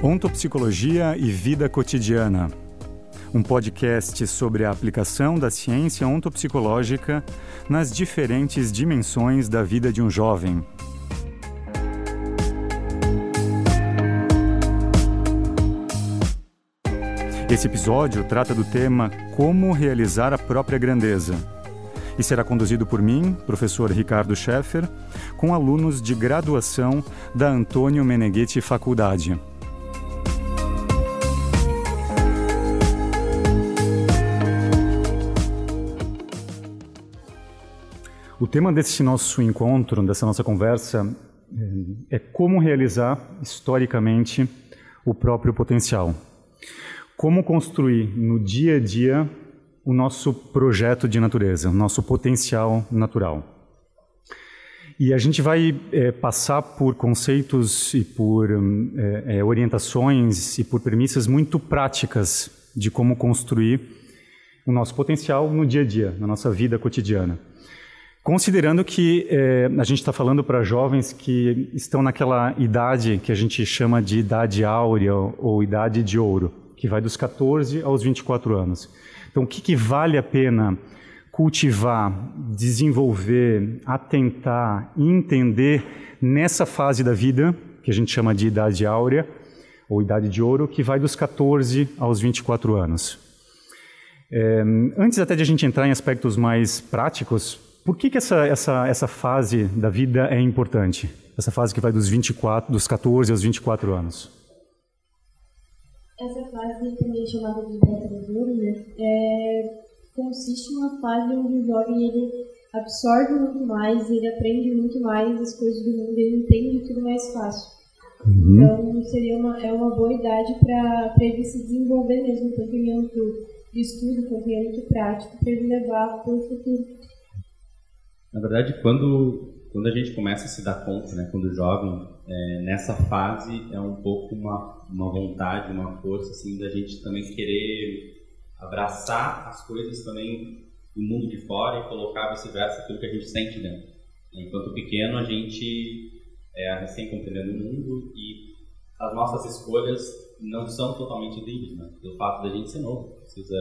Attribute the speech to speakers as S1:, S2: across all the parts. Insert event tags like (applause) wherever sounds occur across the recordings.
S1: Ontopsicologia e Vida Cotidiana. Um podcast sobre a aplicação da ciência ontopsicológica nas diferentes dimensões da vida de um jovem. Esse episódio trata do tema Como realizar a própria grandeza e será conduzido por mim, professor Ricardo Scheffer, com alunos de graduação da Antônio Meneghetti Faculdade. O tema desse nosso encontro, dessa nossa conversa, é, é como realizar historicamente o próprio potencial. Como construir no dia a dia o nosso projeto de natureza, o nosso potencial natural. E a gente vai é, passar por conceitos e por é, orientações e por premissas muito práticas de como construir o nosso potencial no dia a dia, na nossa vida cotidiana. Considerando que é, a gente está falando para jovens que estão naquela idade que a gente chama de idade áurea ou idade de ouro, que vai dos 14 aos 24 anos. Então, o que, que vale a pena cultivar, desenvolver, atentar, entender nessa fase da vida, que a gente chama de idade áurea, ou idade de ouro, que vai dos 14 aos 24 anos. É, antes até de a gente entrar em aspectos mais práticos, por que, que essa, essa, essa fase da vida é importante? Essa fase que vai dos 24, dos 14 aos 24 anos.
S2: Essa fase, também chamada de ouro, né, é, consiste uma fase onde o jovem ele absorve muito mais, ele aprende muito mais as coisas do mundo, ele entende tudo mais fácil. Uhum. Então, seria uma, é uma boa idade para ele se desenvolver mesmo, tanto em âmbito de estudo quanto em âmbito prático, para ele levar para o futuro.
S3: Na verdade, quando, quando a gente começa a se dar conta, né, quando jovem, é, nessa fase é um pouco uma, uma vontade, uma força assim, da gente também querer abraçar as coisas também do mundo de fora e colocar vice-versa aquilo que a gente sente dentro. Enquanto pequeno, a gente é recém compreendendo o mundo e as nossas escolhas não são totalmente livres, né? pelo fato da gente ser novo, precisa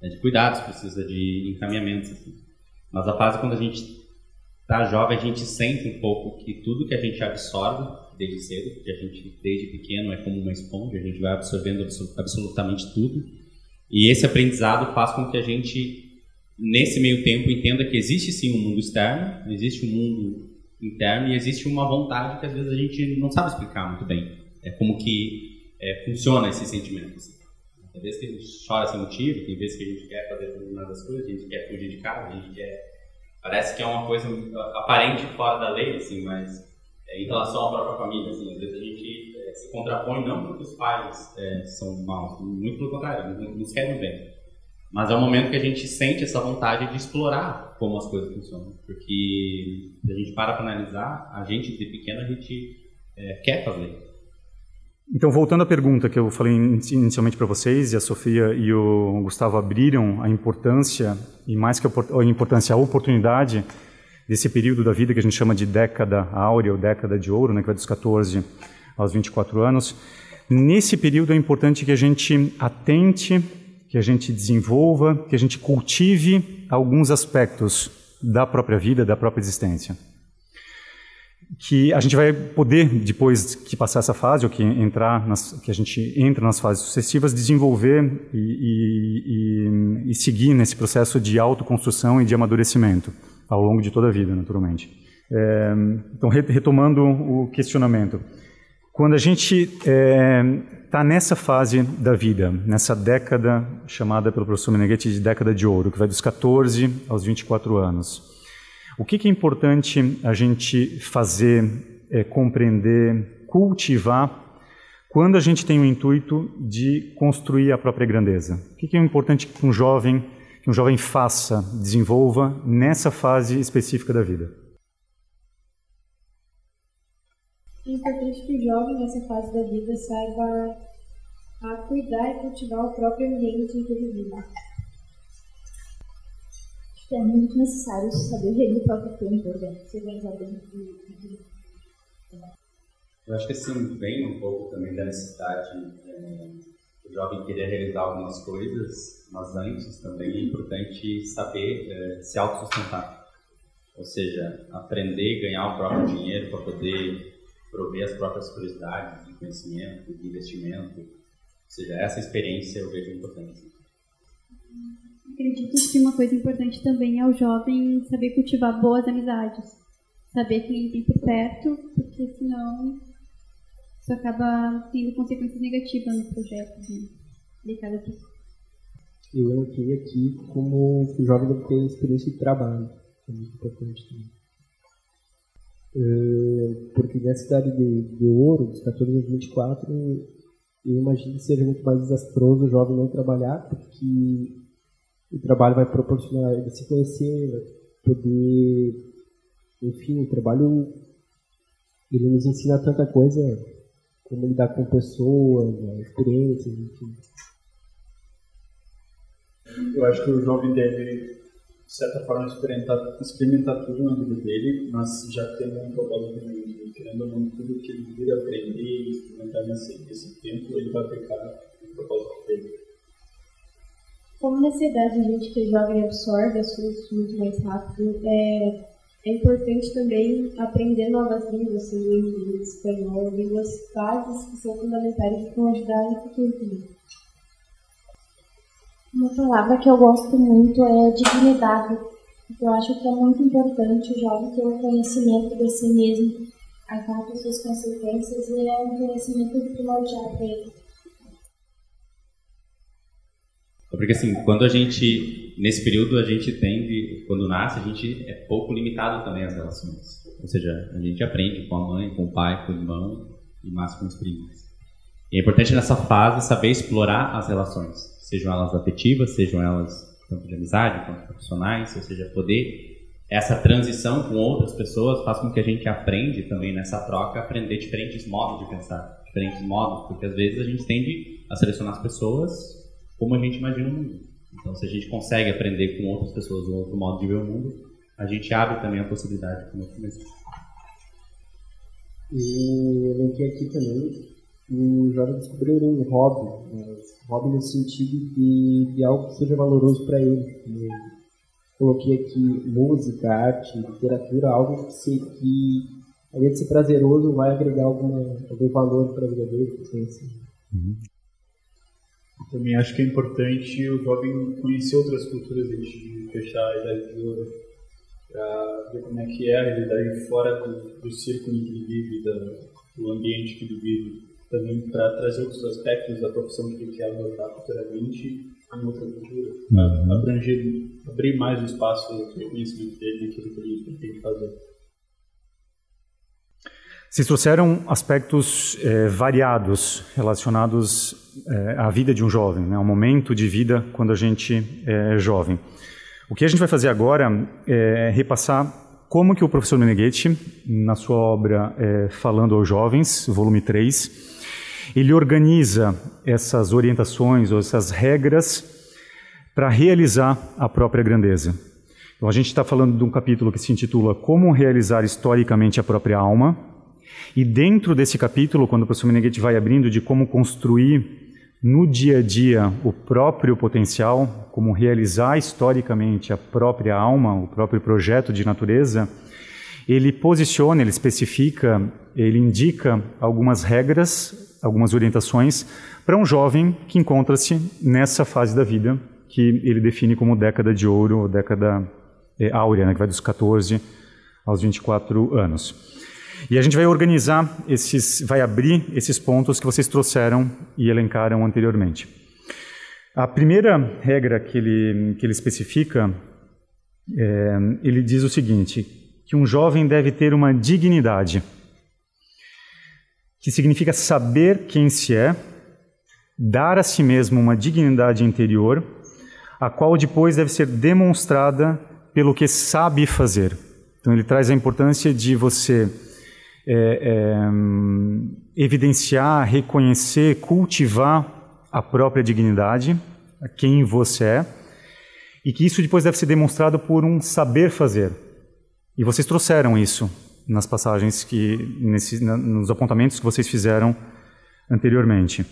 S3: né, de cuidados, precisa de encaminhamentos. Assim. Mas a fase quando a gente está jovem, a gente sente um pouco que tudo que a gente absorve desde cedo, porque a gente desde pequeno é como uma esponja, a gente vai absorvendo absolutamente tudo. E esse aprendizado faz com que a gente, nesse meio tempo, entenda que existe sim um mundo externo, existe um mundo interno e existe uma vontade que às vezes a gente não sabe explicar muito bem. É como que é, funciona esse sentimento. Assim. Tem vezes que a gente chora sem motivo, tem vezes que a gente quer fazer determinadas coisas, a gente quer fugir de casa, a gente quer. Parece que é uma coisa aparente fora da lei, assim, mas é, em relação à própria família, assim, às vezes a gente é, se contrapõe não porque os pais é, são maus, muito pelo contrário, eles nos querem bem. Mas é o momento que a gente sente essa vontade de explorar como as coisas funcionam. Porque se a gente para para analisar, a gente de pequeno a gente é, quer fazer.
S1: Então, voltando à pergunta que eu falei inicialmente para vocês, e a Sofia e o Gustavo abriram a importância, e mais que a importância, a oportunidade desse período da vida que a gente chama de década áurea ou década de ouro, né, que vai dos 14 aos 24 anos. Nesse período é importante que a gente atente, que a gente desenvolva, que a gente cultive alguns aspectos da própria vida, da própria existência que a gente vai poder, depois que passar essa fase, ou que, entrar nas, que a gente entra nas fases sucessivas, desenvolver e, e, e, seguir nesse processo de autoconstrução e de amadurecimento ao longo de toda a vida, naturalmente. É, então, retomando o questionamento, quando a gente está é, nessa fase da vida, nessa década chamada pelo professor Meneghetti de década de ouro, que vai dos 14 aos 24 anos, o que, que é importante a gente fazer, é, compreender, cultivar quando a gente tem o intuito de construir a própria grandeza? O que, que é importante que um jovem, que um jovem faça, desenvolva nessa fase específica da vida?
S2: É importante que o jovem, nessa fase da vida, saiba a cuidar e cultivar o próprio ambiente em que ele vive
S4: que é muito necessário saber gerir o próprio tempo, né? se organizar bem e,
S3: Eu acho que assim, vem um pouco também da necessidade é, do jovem querer realizar algumas coisas, mas antes também é importante saber é, se autossustentar. Ou seja, aprender ganhar o próprio dinheiro para poder prover as próprias curiosidades de conhecimento, de investimento. Ou seja, essa experiência eu vejo importante.
S5: Acredito que uma coisa importante também é o jovem saber cultivar boas amizades. Saber quem tem por perto, porque senão isso acaba tendo consequências negativas no projeto de, de cada pessoa.
S6: Eu entrei aqui como o jovem deve ter experiência de trabalho, é muito importante também. Uh, porque nessa cidade de, de Ouro, dos 14 aos 24, eu imagino que seja muito mais desastroso o jovem não trabalhar, porque o trabalho vai proporcionar ele se conhecer, vai poder. Enfim, o trabalho ele nos ensina tanta coisa como lidar com pessoas, né, experiências, enfim.
S7: Eu acho que o jovem deve, de certa forma, experimentar, experimentar tudo na vida dele, mas já tem um propósito de. Querendo ou não, tudo que ele vir aprender e experimentar nesse, nesse tempo, ele vai aplicar no propósito dele.
S2: Como nessa idade a gente que é jovem absorve as coisas muito mais rápido, é, é importante também aprender novas línguas, seja inglês, espanhol, línguas básicas que são fundamentais e vão ajudar futuro também.
S4: Uma palavra que eu gosto muito é dignidade. Eu acho que é muito importante o jovem ter o um conhecimento de si mesmo, com suas consequências e é um conhecimento primordial para ele.
S3: Porque assim, quando a gente, nesse período, a gente tende, quando nasce, a gente é pouco limitado também às relações. Ou seja, a gente aprende com a mãe, com o pai, com o irmão e mais com os primos. E é importante nessa fase saber explorar as relações, sejam elas afetivas, sejam elas tanto de amizade quanto profissionais, ou seja, poder essa transição com outras pessoas faz com que a gente aprende também nessa troca aprender diferentes modos de pensar, diferentes modos, porque às vezes a gente tende a selecionar as pessoas como a gente imagina o mundo. Então, se a gente consegue aprender com outras pessoas um outro modo de ver o mundo, a gente abre também a possibilidade de nós mesmos.
S6: E eu lembro aqui também o jovem descobriu um hobby, um hobby no sentido de, de algo que seja valoroso para ele. Eu coloquei aqui música, arte, literatura, algo que, se, que além de ser prazeroso, vai agregar alguma, algum valor para a vida dele. Assim. Uhum.
S7: Também acho que é importante o jovem conhecer outras culturas antes de fechar a idade de ouro, para ver como é que é a realidade fora do, do círculo em que ele vive, da, do ambiente que ele vive, também para trazer outros aspectos da profissão que ele quer adotar futuramente em outra cultura, uhum. abranger, abrir mais o espaço de conhecimento dele naquilo que ele tem que fazer.
S1: Vocês trouxeram aspectos é, variados relacionados é, à vida de um jovem, né, ao momento de vida quando a gente é jovem. O que a gente vai fazer agora é repassar como que o professor Meneghetti, na sua obra é, Falando aos Jovens, volume 3, ele organiza essas orientações ou essas regras para realizar a própria grandeza. Então, a gente está falando de um capítulo que se intitula Como realizar historicamente a própria alma, e dentro desse capítulo, quando o professor Meneghetti vai abrindo de como construir no dia a dia o próprio potencial, como realizar historicamente a própria alma, o próprio projeto de natureza, ele posiciona, ele especifica, ele indica algumas regras, algumas orientações para um jovem que encontra-se nessa fase da vida que ele define como década de ouro, ou década é, áurea, né, que vai dos 14 aos 24 anos. E a gente vai organizar esses, vai abrir esses pontos que vocês trouxeram e elencaram anteriormente. A primeira regra que ele, que ele especifica, é, ele diz o seguinte, que um jovem deve ter uma dignidade, que significa saber quem se é, dar a si mesmo uma dignidade interior, a qual depois deve ser demonstrada pelo que sabe fazer. Então ele traz a importância de você é, é, evidenciar, reconhecer, cultivar a própria dignidade, quem você é, e que isso depois deve ser demonstrado por um saber fazer. E vocês trouxeram isso nas passagens que, nesse, nos apontamentos que vocês fizeram anteriormente.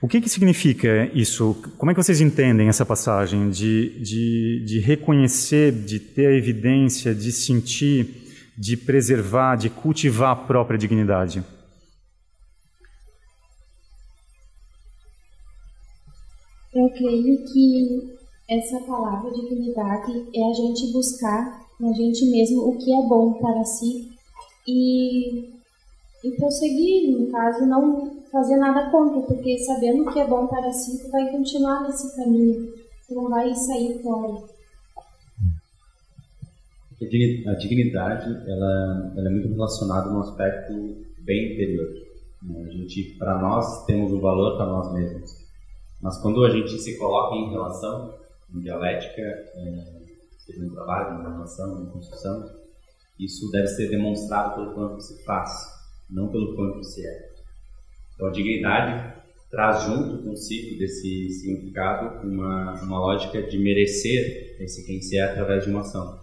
S1: O que, que significa isso? Como é que vocês entendem essa passagem de, de, de reconhecer, de ter a evidência, de sentir, de preservar, de cultivar a própria dignidade?
S4: Eu creio que essa palavra dignidade é a gente buscar na gente mesmo o que é bom para si e, e prosseguir, no caso, não fazer nada contra, porque sabendo que é bom para si, tu vai continuar nesse caminho, tu não vai sair fora.
S3: A dignidade, ela, ela é muito relacionada no aspecto bem interior. Né? A gente, para nós, temos um valor para nós mesmos. Mas quando a gente se coloca em relação, em dialética, é, seja no trabalho, na relação, na construção, isso deve ser demonstrado pelo quanto se faz, não pelo quanto se é. Então, a dignidade traz junto consigo desse significado uma, uma lógica de merecer esse quem se é através de uma ação.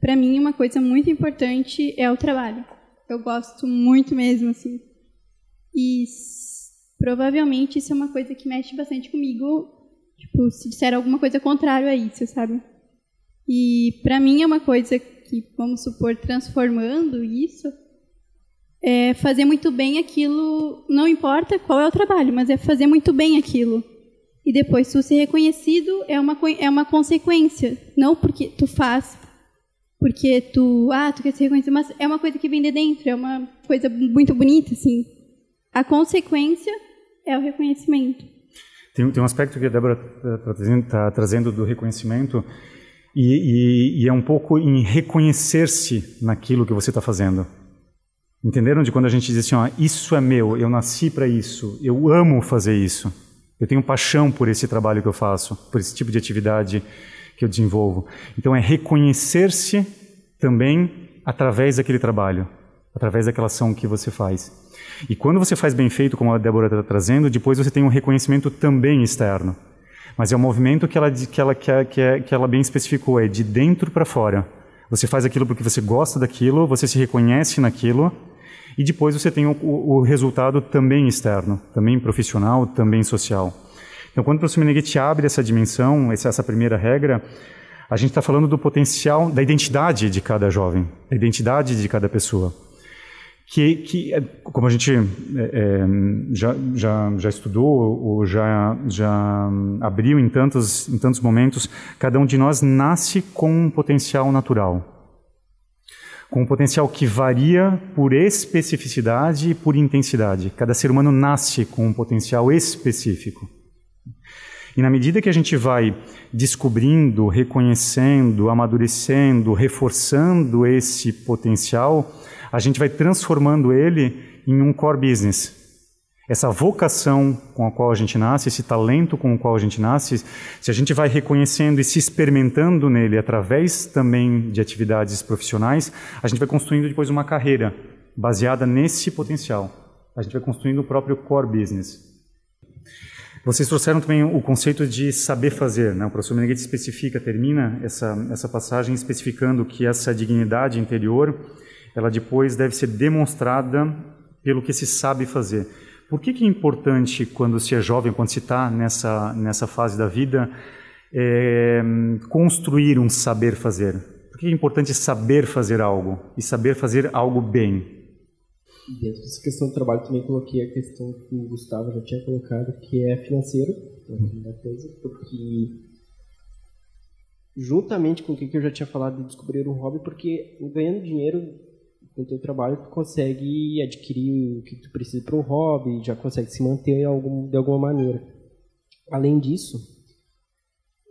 S5: Para mim, uma coisa muito importante é o trabalho. Eu gosto muito mesmo, assim. E provavelmente isso é uma coisa que mexe bastante comigo, tipo, se disser alguma coisa contrária a isso, sabe? E para mim é uma coisa que, vamos supor, transformando isso, é fazer muito bem aquilo, não importa qual é o trabalho, mas é fazer muito bem aquilo. E depois tu ser reconhecido é uma, é uma consequência, não porque tu faz, porque tu, ah, tu quer ser reconhecido, mas é uma coisa que vem de dentro, é uma coisa muito bonita, assim. A consequência é o reconhecimento.
S1: Tem, tem um aspecto que a Débora está tá trazendo do reconhecimento, e, e, e é um pouco em reconhecer-se naquilo que você está fazendo. Entenderam de quando a gente diz assim, ó, isso é meu, eu nasci para isso, eu amo fazer isso, eu tenho paixão por esse trabalho que eu faço, por esse tipo de atividade que eu desenvolvo. Então é reconhecer-se também através daquele trabalho, através daquela ação que você faz. E quando você faz bem feito, como a Débora está trazendo, depois você tem um reconhecimento também externo. Mas é um movimento que ela, que ela, que, que, que ela bem especificou, é de dentro para fora. Você faz aquilo porque você gosta daquilo, você se reconhece naquilo, e depois você tem o, o, resultado também externo, também profissional, também social. Então, quando o professor Meneghetti abre essa dimensão, essa, primeira regra, a gente está falando do potencial, da identidade de cada jovem, da identidade de cada pessoa. Que, que é, como a gente é, é, já, já, já estudou ou já, já abriu em tantos, em tantos momentos, cada um de nós nasce com um potencial natural com um potencial que varia por especificidade e por intensidade. Cada ser humano nasce com um potencial específico. E na medida que a gente vai descobrindo, reconhecendo, amadurecendo, reforçando esse potencial, a gente vai transformando ele em um core business, essa vocação com a qual a gente nasce, esse talento com o qual a gente nasce, se a gente vai reconhecendo e se experimentando nele através também de atividades profissionais, a gente vai construindo depois uma carreira baseada nesse potencial. A gente vai construindo o próprio core business. Vocês trouxeram também o conceito de saber fazer. Né? O professor Meneghetti especifica, termina essa, essa passagem especificando que essa dignidade interior, ela depois deve ser demonstrada pelo que se sabe fazer. Por que, que é importante, quando se é jovem, quando se está nessa, nessa fase da vida, é, construir um saber fazer? Por que é importante saber fazer algo e saber fazer algo bem?
S6: Dentro dessa questão do trabalho, também coloquei a questão que o Gustavo já tinha colocado, que é financeiro, a primeira coisa, porque juntamente com o que eu já tinha falado de descobrir um hobby, porque ganhando dinheiro com o teu trabalho tu consegue adquirir o que tu precisa para um hobby, já consegue se manter algum, de alguma maneira. Além disso,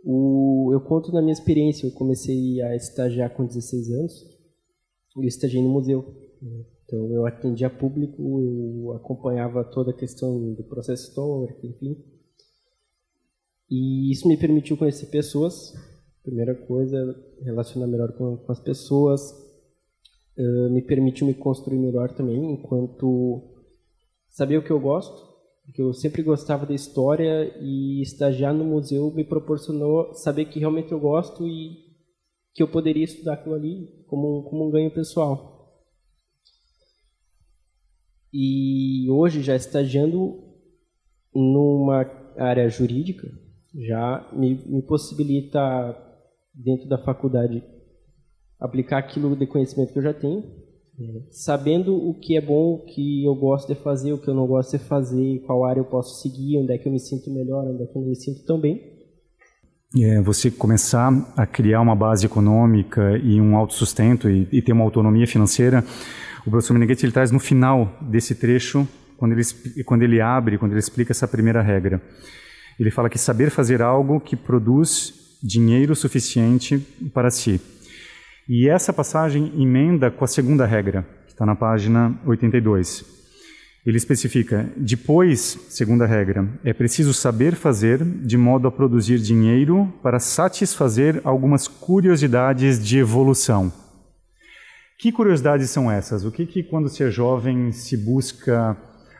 S6: o, eu conto na minha experiência, eu comecei a estagiar com 16 anos, eu estagiei no museu. Então eu atendia público, eu acompanhava toda a questão do processo histórico, enfim. E isso me permitiu conhecer pessoas, primeira coisa, relacionar melhor com, com as pessoas, uh, me permitiu me construir melhor também, enquanto saber o que eu gosto, porque eu sempre gostava da história e estagiar no museu me proporcionou saber que realmente eu gosto e que eu poderia estudar aquilo ali como, como um ganho pessoal. E hoje, já estagiando numa área jurídica, já me, me possibilita, dentro da faculdade, aplicar aquilo de conhecimento que eu já tenho, sabendo o que é bom, o que eu gosto de fazer, o que eu não gosto de fazer, qual área eu posso seguir, onde é que eu me sinto melhor, onde é que eu não me sinto tão bem.
S1: É, você começar a criar uma base econômica e um autossustento e, e ter uma autonomia financeira, o professor Meneghetti ele traz no final desse trecho, quando ele, quando ele abre, quando ele explica essa primeira regra. Ele fala que saber fazer algo que produz dinheiro suficiente para si. E essa passagem emenda com a segunda regra, que está na página 82. Ele especifica: depois, segunda regra, é preciso saber fazer de modo a produzir dinheiro para satisfazer algumas curiosidades de evolução. Que curiosidades são essas? O que, que quando se é jovem se busca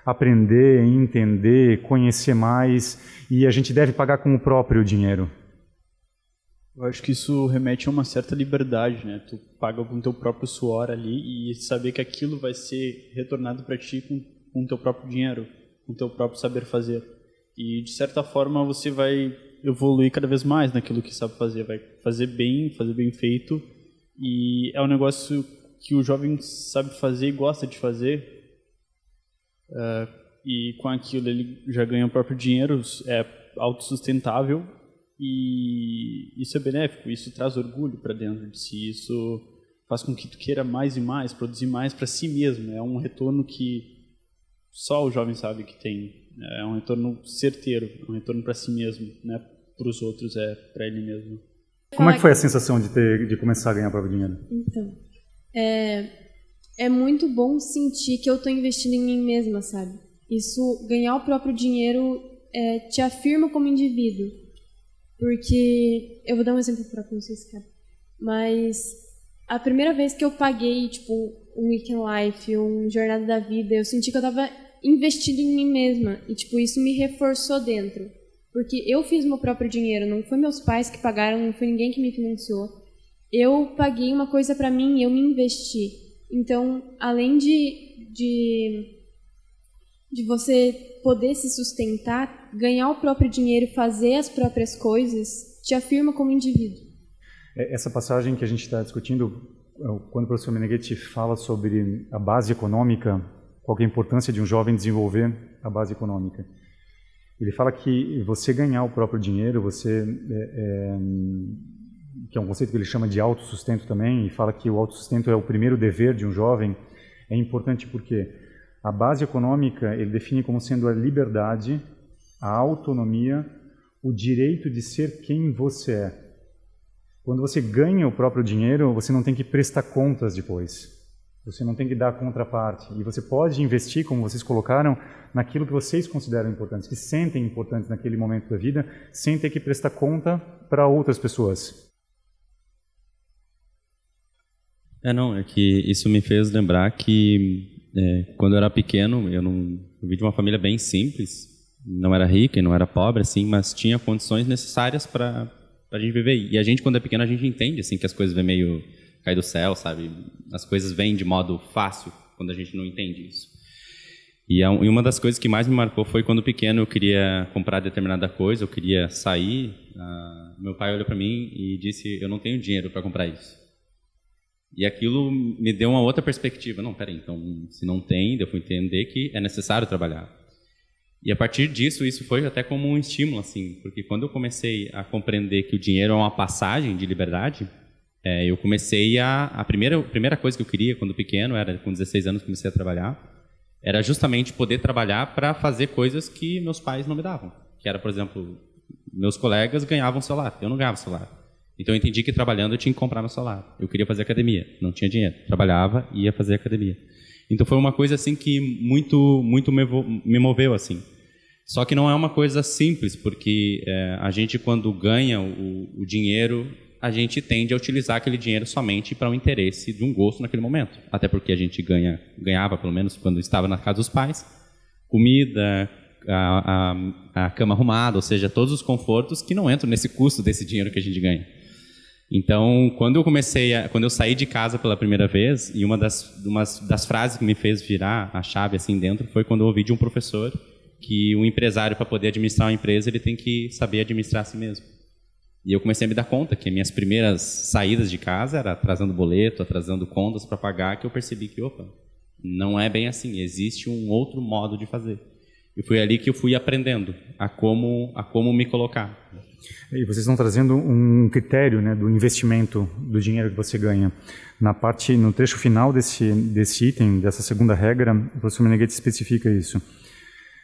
S1: aprender, entender, conhecer mais e a gente deve pagar com o próprio dinheiro?
S7: Eu acho que isso remete a uma certa liberdade, né? Tu paga com teu próprio suor ali e saber que aquilo vai ser retornado para ti com, o teu próprio dinheiro, com teu próprio saber fazer. E de certa forma você vai evoluir cada vez mais naquilo que sabe fazer, vai fazer bem, fazer bem feito. E é um negócio que o jovem sabe fazer e gosta de fazer. Uh, e com aquilo ele já ganha o próprio dinheiro, é autossustentável e isso é benéfico, isso traz orgulho para dentro de si, isso faz com que tu queira mais e mais, produzir mais para si mesmo. É um retorno que só o jovem sabe que tem. É um retorno certeiro, é um retorno para si mesmo, né? Para os outros é para ele mesmo.
S1: Como é que foi a sensação de ter de começar a ganhar próprio dinheiro?
S2: Então, é, é muito bom sentir que eu estou investindo em mim mesma, sabe? Isso, ganhar o próprio dinheiro é, te afirma como indivíduo. Porque eu vou dar um exemplo sei se quer. Mas a primeira vez que eu paguei, tipo, um Weekend Life, um Jornada da Vida, eu senti que eu estava investindo em mim mesma. E, tipo, isso me reforçou dentro. Porque eu fiz meu próprio dinheiro, não foi meus pais que pagaram, não foi ninguém que me financiou. Eu paguei uma coisa para mim eu me investi. Então, além de, de, de você poder se sustentar, ganhar o próprio dinheiro, fazer as próprias coisas, te afirma como indivíduo.
S1: É, essa passagem que a gente está discutindo, é, quando o professor Meneghetti fala sobre a base econômica, qual é a importância de um jovem desenvolver a base econômica. Ele fala que você ganhar o próprio dinheiro, você é, é, que é um conceito que ele chama de autossustento também, e fala que o autossustento é o primeiro dever de um jovem, é importante porque a base econômica ele define como sendo a liberdade, a autonomia, o direito de ser quem você é. Quando você ganha o próprio dinheiro, você não tem que prestar contas depois. Você não tem que dar contraparte. E você pode investir, como vocês colocaram, naquilo que vocês consideram importante, que sentem importante naquele momento da vida, sem ter que prestar conta para outras pessoas.
S3: É, não, é que isso me fez lembrar que é, quando eu era pequeno, eu não eu vim de uma família bem simples, não era rica e não era pobre, assim, mas tinha condições necessárias para a gente viver. E a gente, quando é pequeno, a gente entende assim que as coisas vêm meio cair do céu, sabe? As coisas vêm de modo fácil quando a gente não entende isso. E, é uma das coisas que mais me marcou foi quando pequeno eu queria comprar determinada coisa, eu queria sair. Uh, meu pai olhou para mim e disse: Eu não tenho dinheiro para comprar isso. E aquilo me deu uma outra perspectiva. Não, peraí, então, se não tem, eu fui entender que é necessário trabalhar. E a partir disso, isso foi até como um estímulo, assim, porque quando eu comecei a compreender que o dinheiro é uma passagem de liberdade, é, eu comecei a. A primeira, a primeira coisa que eu queria quando pequeno, era com 16 anos comecei a trabalhar, era justamente poder trabalhar para fazer coisas que meus pais não me davam. Que era, por exemplo, meus colegas ganhavam celular, eu não ganhava celular. Então eu entendi que trabalhando eu tinha que comprar meu celular. Eu queria fazer academia, não tinha dinheiro. Trabalhava e ia fazer academia. Então foi uma coisa assim que muito muito me moveu assim. Só que não é uma coisa simples, porque é, a gente quando ganha o, o, dinheiro, a gente tende a utilizar aquele dinheiro somente para o um interesse de um gosto naquele momento. Até porque a gente ganha, ganhava, pelo menos quando estava na casa dos pais, comida, a, a, a cama arrumada, ou seja, todos os confortos que não entram nesse custo desse dinheiro que a gente ganha. Então, quando eu comecei, a, quando eu saí de casa pela primeira vez, e uma das, das frases que me fez virar a chave assim dentro foi quando eu ouvi de um professor que um empresário para poder administrar uma empresa ele tem que saber administrar a si mesmo. E eu comecei a me dar conta que minhas primeiras saídas de casa era atrasando boleto, atrasando contas para pagar, que eu percebi que opa, não é bem assim. Existe um outro modo de fazer. E foi ali que eu fui aprendendo a como a como me colocar.
S1: E vocês estão trazendo um critério né, do investimento do dinheiro que você ganha. Na parte, no trecho final desse, desse item, dessa segunda regra, o professor Meneghetti especifica isso.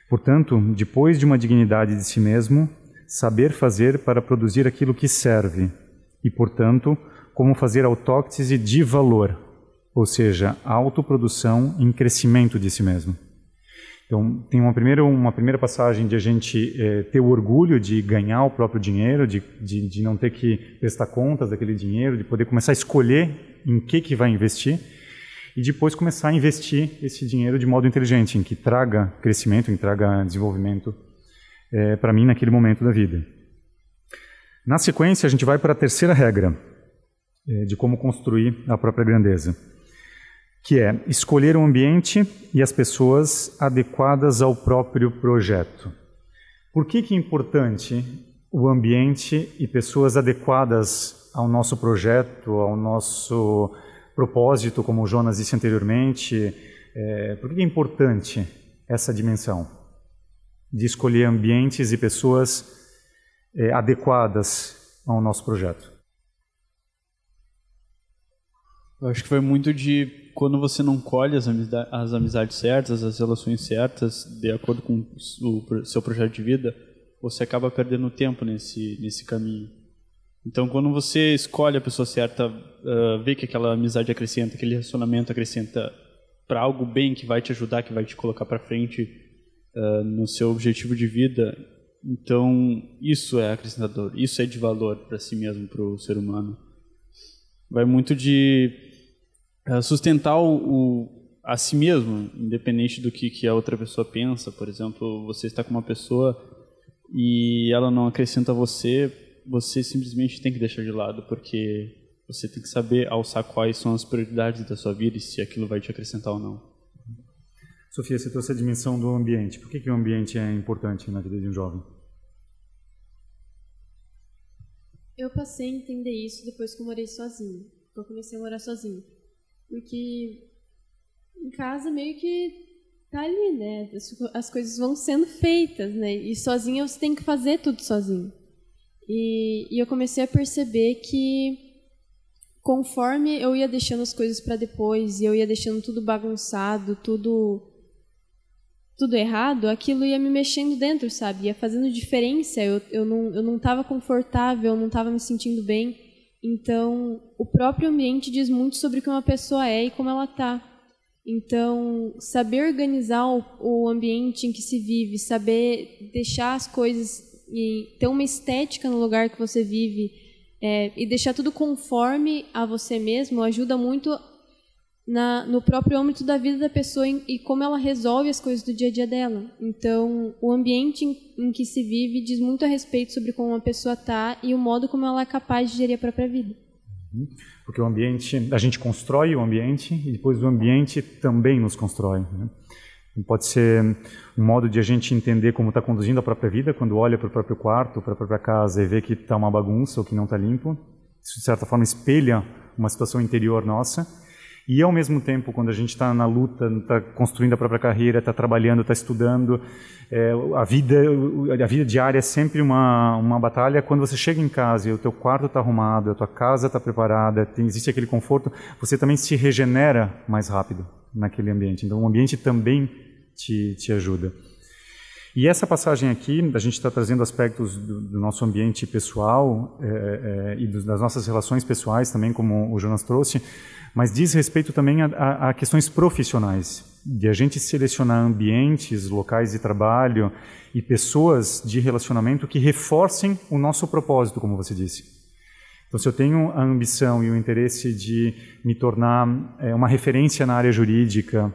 S1: Portanto, depois de uma dignidade de si mesmo, saber fazer para produzir aquilo que serve. E, portanto, como fazer autóctese de valor, ou seja, autoprodução em crescimento de si mesmo. Então, tem uma primeira, uma primeira passagem de a gente é, ter o orgulho de ganhar o próprio dinheiro, de, de, de, não ter que prestar contas daquele dinheiro, de poder começar a escolher em que, que vai investir e depois começar a investir esse dinheiro de modo inteligente, em que traga crescimento, em que traga desenvolvimento é, para mim naquele momento da vida. Na sequência, a gente vai para a terceira regra é, de como construir a própria grandeza que é escolher o ambiente e as pessoas adequadas ao próprio projeto. Por que, que é importante o ambiente e pessoas adequadas ao nosso projeto, ao nosso propósito, como o Jonas disse anteriormente? É, por que é importante essa dimensão de escolher ambientes e pessoas é, adequadas ao nosso projeto?
S7: Eu acho que foi muito de quando você não colhe as, amizades, as amizades certas, as relações certas, de acordo com o seu projeto de vida, você acaba perdendo tempo nesse, nesse caminho. Então, quando você escolhe a pessoa certa, uh, vê que aquela amizade acrescenta, aquele relacionamento acrescenta para algo bem que vai te ajudar, que vai te colocar para frente uh, no seu objetivo de vida, então isso é acrescentador, isso é de valor para si mesmo, para o ser humano. Vai muito de sustentar o, o, a si mesmo, independente do que, que a outra pessoa pensa. Por exemplo, você está com uma pessoa e ela não acrescenta a você, você simplesmente tem que deixar de lado, porque você tem que saber alçar quais são as prioridades da sua vida e se aquilo vai te acrescentar ou não.
S1: Sofia, você trouxe a dimensão do ambiente. Por que, que o ambiente é importante na vida de um jovem?
S2: Eu passei a entender isso depois que eu morei sozinho. Eu comecei a morar sozinho. Porque em casa meio que tá ali, né? As, as coisas vão sendo feitas, né? E sozinha você tem que fazer tudo sozinho. E, e eu comecei a perceber que conforme eu ia deixando as coisas para depois e eu ia deixando tudo bagunçado, tudo tudo errado, aquilo ia me mexendo dentro, sabe? Ia fazendo diferença. Eu, eu não eu não estava confortável, eu não estava me sentindo bem. Então, o próprio ambiente diz muito sobre o que uma pessoa é e como ela está. Então, saber organizar o, ambiente em que se vive, saber deixar as coisas e ter uma estética no lugar que você vive é, e deixar tudo conforme a você mesmo ajuda muito na, no próprio âmbito da vida da pessoa e como ela resolve as coisas do dia a dia dela. Então, o ambiente em, em que se vive diz muito a respeito sobre como uma pessoa está e o modo como ela é capaz de gerir a própria vida.
S1: Uhum. Porque o ambiente, a gente constrói o ambiente e depois o ambiente também nos constrói. Né? Pode ser um modo de a gente entender como está conduzindo a própria vida, quando olha para o próprio quarto, para a própria casa e vê que está uma bagunça ou que não está limpo. Isso, de certa forma, espelha uma situação interior nossa e ao mesmo tempo, quando a gente está na luta, está construindo a própria carreira, está trabalhando, está estudando, é, a vida, a vida diária é sempre uma uma batalha. Quando você chega em casa e o teu quarto está arrumado, a tua casa está preparada, tem, existe aquele conforto, você também se regenera mais rápido naquele ambiente. Então, o ambiente também te te ajuda. E essa passagem aqui, a gente está trazendo aspectos do, do, nosso ambiente pessoal é, é, e das nossas relações pessoais também, como o Jonas trouxe, mas diz respeito também a, a, a questões profissionais, de a gente selecionar ambientes, locais de trabalho e pessoas de relacionamento que reforcem o nosso propósito, como você disse. Então, se eu tenho a ambição e o interesse de me tornar é, uma referência na área jurídica,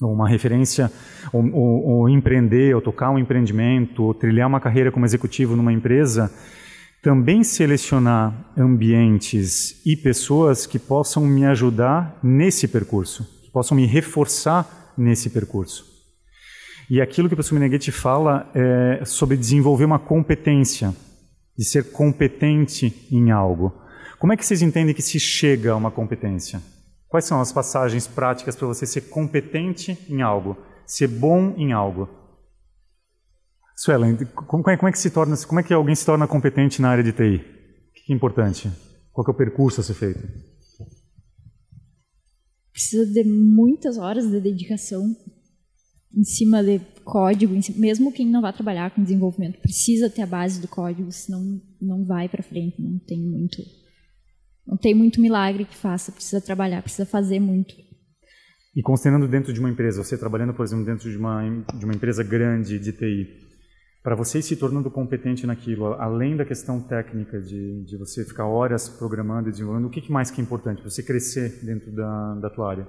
S1: uma referência, ou, ou, ou, empreender, ou tocar um empreendimento, ou trilhar uma carreira como executivo numa empresa, também selecionar ambientes e pessoas que possam me ajudar nesse percurso, que possam me reforçar nesse percurso. E aquilo que o professor Meneghetti fala é sobre desenvolver uma competência, de ser competente em algo. Como é que vocês entendem que se chega a uma competência? Quais são as passagens práticas para você ser competente em algo, ser bom em algo? Suelen, como é, como é, que se torna, como é que alguém se torna competente na área de TI? O que é importante? Qual é o percurso a ser feito?
S8: Precisa de muitas horas de dedicação em cima de código, mesmo quem não vai trabalhar com desenvolvimento precisa ter a base do código, senão não vai para frente, não tem muito não tem muito milagre que faça, precisa trabalhar, precisa fazer muito.
S1: E considerando dentro de uma empresa, você trabalhando, por exemplo, dentro de uma, de uma empresa grande de TI, para você ir se tornando competente naquilo, além da questão técnica de, de você ficar horas programando e desenvolvendo, o que, mais que é importante para você crescer dentro da, da tua área?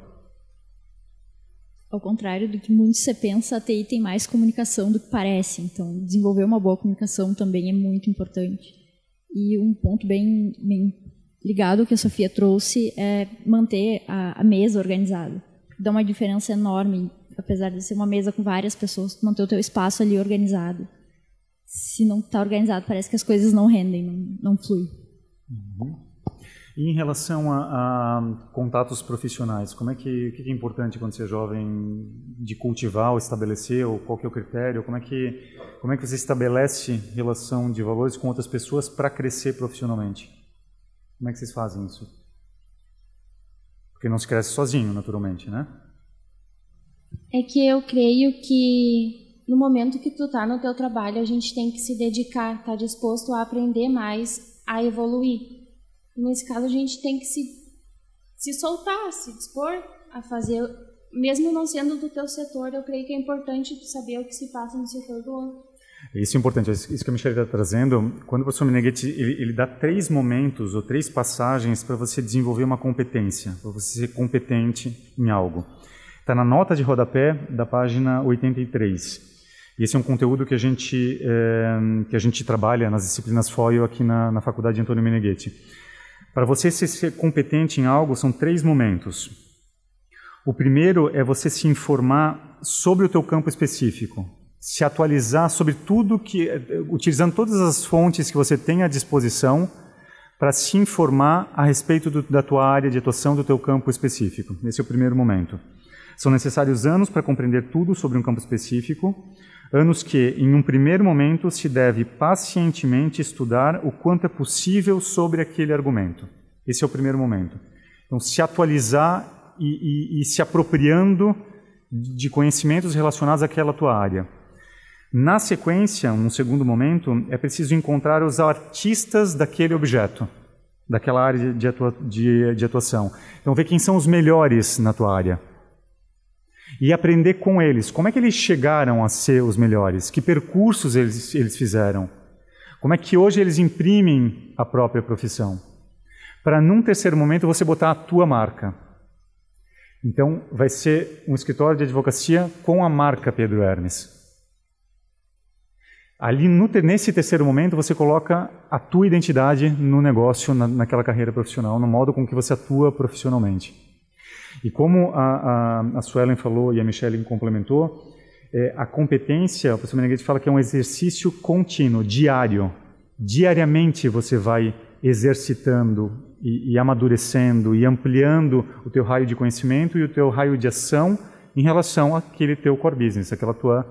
S8: Ao contrário do que muito se pensa, a TI tem mais comunicação do que parece. Então, desenvolver uma boa comunicação também é muito importante. E um ponto bem, bem ligado ao que a Sofia trouxe é manter a, a mesa organizada. Dá uma diferença enorme, apesar de ser uma mesa com várias pessoas, manter o teu espaço ali organizado. Se não está organizado, parece que as coisas não rendem, não, não flui.
S1: Uhum. E em relação a, a, contatos profissionais, como é que, que é importante quando você é jovem de cultivar ou estabelecer, ou qual é o critério? Como é que como é que você estabelece relação de valores com outras pessoas para crescer profissionalmente? Como é que vocês fazem isso? Porque não se cresce sozinho, naturalmente, né?
S4: É que eu creio que no momento que tu tá no teu trabalho, a gente tem que se dedicar, tá disposto a aprender mais, a evoluir. Nesse caso, a gente tem que se, se soltar, se dispor a fazer, mesmo não sendo do teu setor, eu creio que é importante saber o que se passa no setor do outro.
S1: Isso é importante, isso que a Michelle está trazendo. Quando o professor Meneghetti ele, ele, dá três momentos ou três passagens para você desenvolver uma competência, para você ser competente em algo. Está na nota de rodapé da página 83. E esse é um conteúdo que a gente, é, que a gente trabalha nas disciplinas FOIL aqui na, na Faculdade de Antônio Meneghetti. Para você ser competente em algo, são três momentos. O primeiro é você se informar sobre o teu campo específico se atualizar sobre tudo que, utilizando todas as fontes que você tem à disposição para se informar a respeito do, da tua área de atuação, do teu campo específico. Esse é o primeiro momento. São necessários anos para compreender tudo sobre um campo específico, anos que, em um primeiro momento, se deve pacientemente estudar o quanto é possível sobre aquele argumento. Esse é o primeiro momento. Então, se atualizar e, e, e se apropriando de conhecimentos relacionados àquela tua área. Na sequência, num segundo momento, é preciso encontrar os artistas daquele objeto, daquela área de, atua de, de atuação. Então, ver quem são os melhores na tua área. E aprender com eles. Como é que eles chegaram a ser os melhores? Que percursos eles, eles fizeram? Como é que hoje eles imprimem a própria profissão? Para, num terceiro momento, você botar a tua marca. Então, vai ser um escritório de advocacia com a marca Pedro Hermes. Ali, no, nesse terceiro momento, você coloca a tua identidade no negócio, na, naquela carreira profissional, no modo com que você atua profissionalmente. E como a, a, a Suelen falou e a Michelle complementou, é, a competência, o professor Meneghetti fala que é um exercício contínuo, diário. Diariamente você vai exercitando e, e amadurecendo e ampliando o teu raio de conhecimento e o teu raio de ação em relação àquele teu core business, aquela tua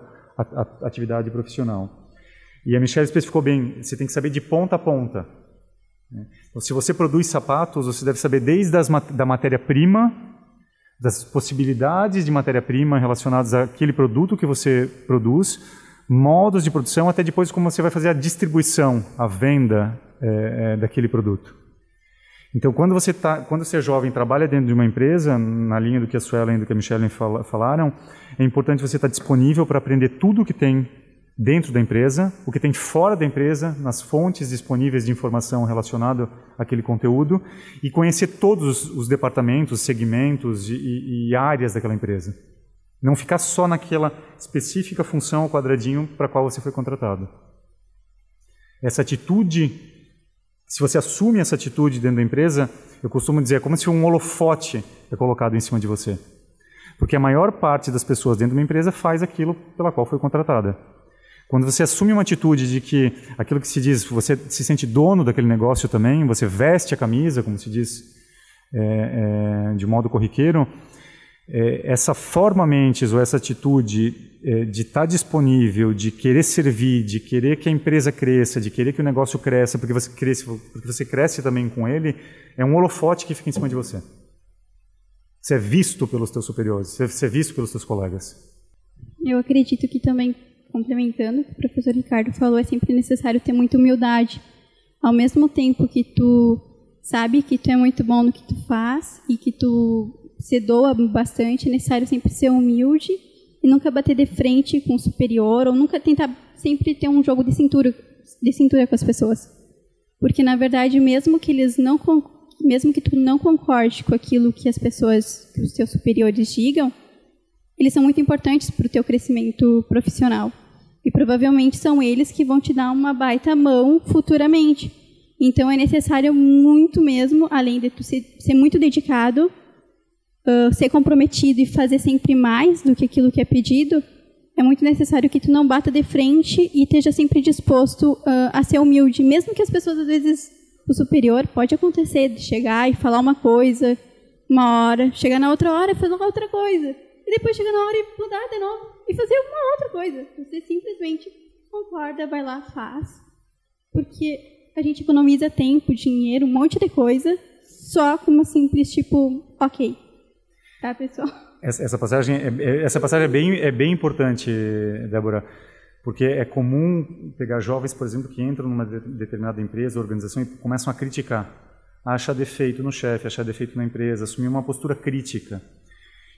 S1: atividade profissional. E a Michelle especificou bem, você tem que saber de ponta a ponta. Né? Então, se você produz sapatos, você deve saber desde as, da matéria-prima, das possibilidades de matéria-prima relacionadas àquele produto que você produz, modos de produção, até depois como você vai fazer a distribuição, a venda é, é, daquele produto. Então, quando você, tá, quando você é jovem trabalha dentro de uma empresa, na linha do que a Suelen e do que a Michelle falaram, é importante você estar disponível para aprender tudo o que tem dentro da empresa, o que tem fora da empresa, nas fontes disponíveis de informação relacionada àquele conteúdo, e conhecer todos os departamentos, segmentos e, e áreas daquela empresa. Não ficar só naquela específica função ou quadradinho para qual você foi contratado. Essa atitude Se você assume essa atitude dentro da empresa, eu costumo dizer, é como se um holofote é colocado em cima de você. Porque a maior parte das pessoas dentro de uma empresa faz aquilo pela qual foi contratada. Quando você assume uma atitude de que aquilo que se diz, você se sente dono daquele negócio também, você veste a camisa, como se diz é, é, de modo corriqueiro, é, essa forma mentes ou essa atitude é, de estar tá disponível, de querer servir, de querer que a empresa cresça, de querer que o negócio cresça, porque você cresce, porque você cresce também com ele, é um holofote que fica em cima de você. Você é visto pelos teus superiores, você é visto pelos teus colegas.
S5: Eu acredito que também complementando o que o professor Ricardo falou, é sempre necessário ter muita humildade. Ao mesmo tempo que tu sabe que tu é muito bom no que tu faz e que tu se doa bastante, é necessário sempre ser humilde e nunca bater de frente com o superior ou nunca tentar sempre ter um jogo de cintura, de cintura com as pessoas. Porque na verdade, mesmo que eles não mesmo que tu não concorde com aquilo que as pessoas, que os teus superiores digam, eles são muito importantes para o teu crescimento profissional. E provavelmente são eles que vão te dar uma baita mão futuramente. Então é necessário muito mesmo, além de tu ser, ser muito dedicado, uh, ser comprometido e fazer sempre mais do que aquilo que é pedido, é muito necessário que tu não bata de frente e esteja sempre disposto uh, a ser humilde, mesmo que as pessoas às vezes o superior pode acontecer de chegar e falar uma coisa uma hora, chegar na outra hora e fazer outra coisa e depois chega na hora e mudar de novo e fazer uma outra coisa. Você simplesmente concorda, vai lá, faz. Porque a gente economiza tempo, dinheiro, um monte de coisa só com uma simples tipo, ok. Tá, pessoal?
S1: Essa, essa passagem, é, é, essa passagem é bem, é bem importante, Débora, porque é comum pegar jovens, por exemplo, que entram numa determinada empresa, organização e começam a criticar, a achar defeito no chefe, achar defeito na empresa, assumir uma postura crítica.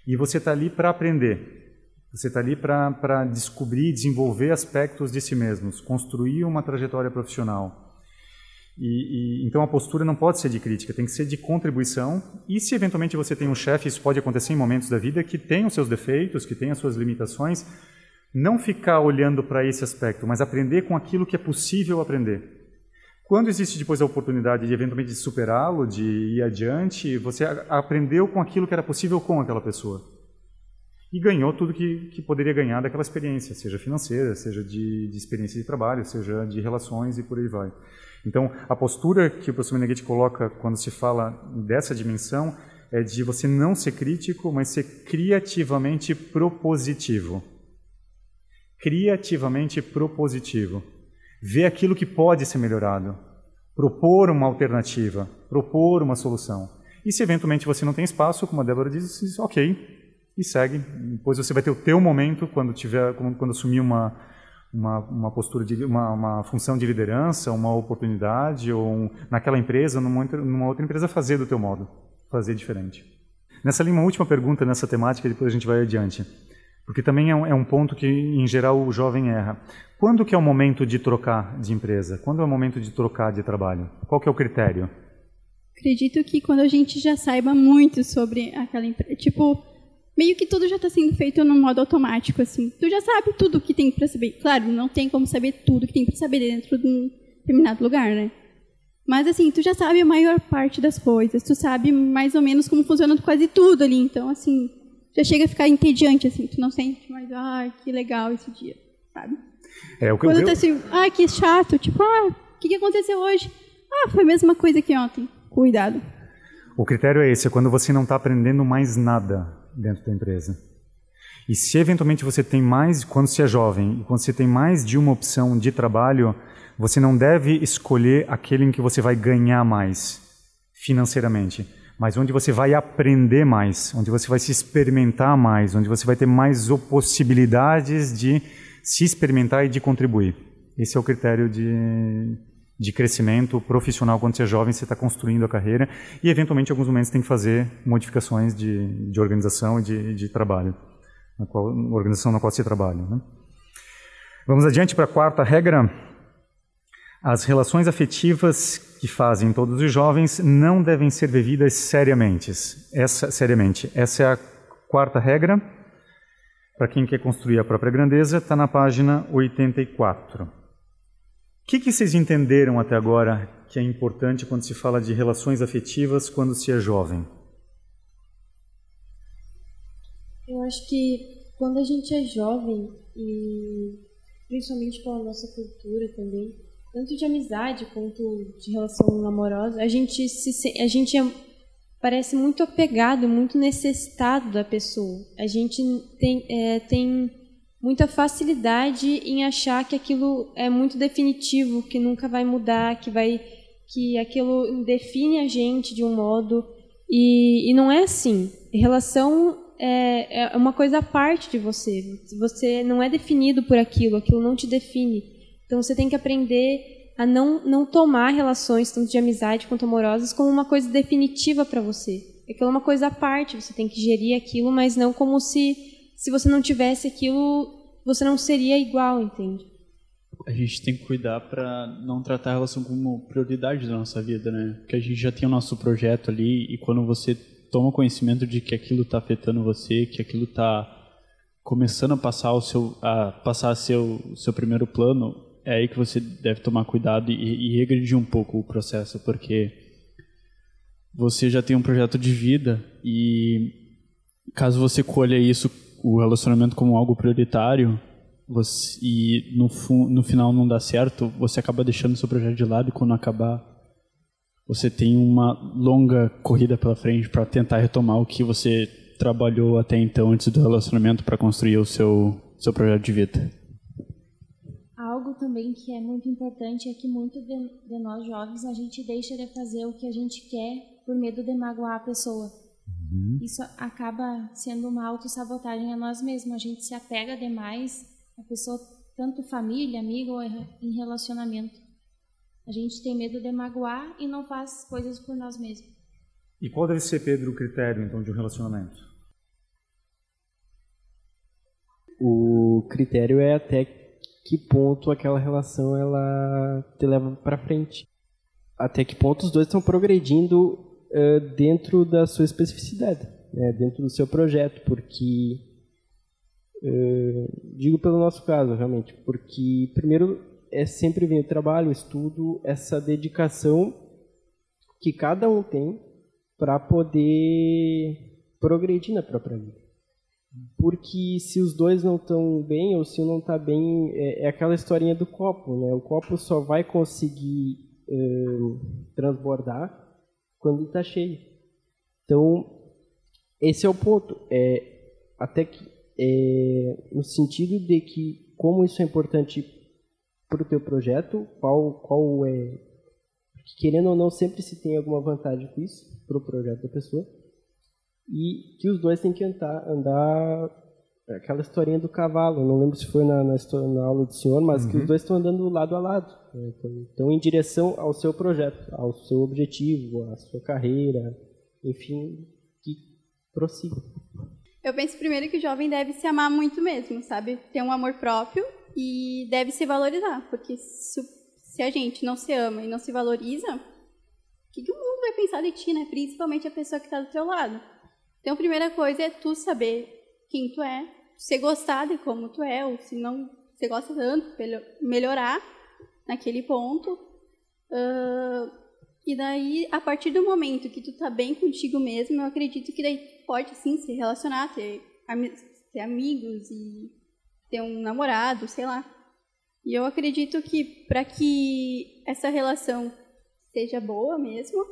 S1: E você está ali para aprender. Você está ali para descobrir, desenvolver aspectos de si mesmos, construir uma trajetória profissional. E, e, então a postura não pode ser de crítica, tem que ser de contribuição. E se eventualmente você tem um chefe, isso pode acontecer em momentos da vida que tem os seus defeitos, que tem as suas limitações, não ficar olhando para esse aspecto, mas aprender com aquilo que é possível aprender. Quando existe depois a oportunidade de eventualmente superá-lo, de ir adiante, você aprendeu com aquilo que era possível com aquela pessoa. E ganhou tudo que, que poderia ganhar daquela experiência, seja financeira, seja de, de, experiência de trabalho, seja de relações e por aí vai. Então, a postura que o professor Meneghetti coloca quando se fala dessa dimensão é de você não ser crítico, mas ser criativamente propositivo. Criativamente propositivo ver aquilo que pode ser melhorado, propor uma alternativa, propor uma solução. E se eventualmente você não tem espaço, como a Débora você diz ok, e segue. Depois você vai ter o teu momento quando tiver, quando assumir uma uma, uma postura de uma, uma função de liderança, uma oportunidade ou um, naquela empresa, numa, numa outra empresa fazer do teu modo, fazer diferente. Nessa linha, uma última pergunta nessa temática, depois a gente vai adiante. Porque também é um, é um, ponto que, em geral, o jovem erra. Quando que é o momento de trocar de empresa? Quando é o momento de trocar de trabalho? Qual que é o critério?
S5: Acredito que quando a gente já saiba muito sobre aquela empresa, tipo, meio que tudo já está sendo feito no modo automático, assim. Tu já sabe tudo que tem para saber. Claro, não tem como saber tudo que tem para saber dentro de um determinado lugar, né? Mas assim, tu já sabe a maior parte das coisas, tu sabe mais ou menos como funciona quase tudo ali. Então, assim, já chega a ficar entediante, assim, tu não sente mais, ah, que legal esse dia, sabe?
S1: É, o que
S5: Quando
S1: eu...
S5: tá assim, ah, que chato, tipo, ah, o que, que aconteceu hoje? Ah, foi a mesma coisa que ontem. Cuidado.
S1: O critério é esse, é quando você não está aprendendo mais nada dentro da empresa. E se eventualmente você tem mais, quando você é jovem, quando você tem mais de uma opção de trabalho, você não deve escolher aquele em que você vai ganhar mais financeiramente mas onde você vai aprender mais, onde você vai se experimentar mais, onde você vai ter mais possibilidades de se experimentar e de contribuir. Esse é o critério de, de crescimento profissional quando você é jovem, você está construindo a carreira e, eventualmente, em alguns momentos tem que fazer modificações de, de organização e de, de trabalho, na qual, organização na qual você trabalha. Né? Vamos adiante para a quarta regra. As relações afetivas que fazem todos os jovens não devem ser vividas seriamente. Essa, seriamente. Essa é a quarta regra. Para quem quer construir a própria grandeza, está na página 84. que, que vocês entenderam até agora que é importante quando se fala de relações afetivas quando se é jovem?
S2: Eu acho que quando a gente é jovem e principalmente pela nossa cultura também, tanto de amizade quanto de relação amorosa, a gente se a gente é, parece muito apegado, muito necessitado da pessoa. A gente tem é, tem muita facilidade em achar que aquilo é muito definitivo, que nunca vai mudar, que vai que aquilo define a gente de um modo e, e não é assim. Relação é, é uma coisa à parte de você. Você não é definido por aquilo, aquilo não te define. Então você tem que aprender a não, não tomar relações, tanto de amizade quanto amorosas, como uma coisa definitiva para você. Aquilo é uma coisa à parte, você tem que gerir aquilo, mas não como se, se você não tivesse aquilo, você não seria igual, entende?
S7: a gente tem que cuidar para não tratar a relação como prioridade da nossa vida, né? Porque a gente já tem o nosso projeto ali e quando você toma conhecimento de que aquilo está afetando você, que aquilo está começando a passar o seu a passar o seu primeiro plano, é aí que você deve tomar cuidado e, e regredir um pouco o processo, porque você já tem um projeto de vida e caso você colha isso o relacionamento como algo prioritário, você, e no, no final não dá certo, você acaba deixando seu projeto de lado e quando acabar, você tem uma longa corrida pela frente para tentar retomar o que você trabalhou até então, antes do relacionamento, para construir o seu, seu projeto de vida.
S4: Também que é muito importante é que muito de, de nós jovens a gente deixa de fazer o que a gente quer por medo de magoar a pessoa. Uhum. Isso acaba sendo uma autossabotagem a nós mesmos. A gente se apega demais a pessoa, tanto família, amigo ou em relacionamento. A gente tem medo de magoar e não faz coisas por nós mesmos.
S1: E qual deve ser, Pedro, o critério, então, de um relacionamento?
S6: O critério é até que ponto aquela relação ela te leva para frente. Até que ponto os dois estão progredindo uh, dentro da sua especificidade, né? dentro do seu projeto, porque digo pelo nosso caso, realmente, porque primeiro é sempre vir o trabalho, o estudo, essa dedicação que cada um tem para poder progredir na própria vida. Porque se os dois não estão bem ou se um não está bem, é, é, aquela historinha do copo, né? O copo só vai conseguir transbordar quando está cheio. Então, esse é o ponto. É, até que é, no sentido de que como isso é importante para o teu projeto, qual, qual é... Querendo ou não, sempre se tem alguma vantagem com isso, para o projeto da pessoa. E que os dois têm que andar, andar aquela historinha do cavalo, não lembro se foi na, na, na aula do senhor, mas uhum. que os uhum. dois estão andando lado a lado, né? estão em direção ao seu projeto, ao seu objetivo, à sua carreira, enfim, que prossiga.
S5: Eu penso primeiro que o jovem deve se amar muito mesmo, sabe? Ter um amor próprio e deve se valorizar, porque se, se a gente não se ama e não se valoriza, o que, que o mundo vai pensar de ti, né? Principalmente a pessoa que está do teu lado. Então, a primeira coisa é tu saber quem tu é, você gostar de como tu é, ou se não você gosta tanto, melhorar naquele ponto. Uh, e daí, a partir do momento que tu tá bem contigo mesmo, eu acredito que daí pode sim se relacionar, ter, ter amigos e ter um namorado, sei lá. E eu acredito que para que essa relação seja boa mesmo,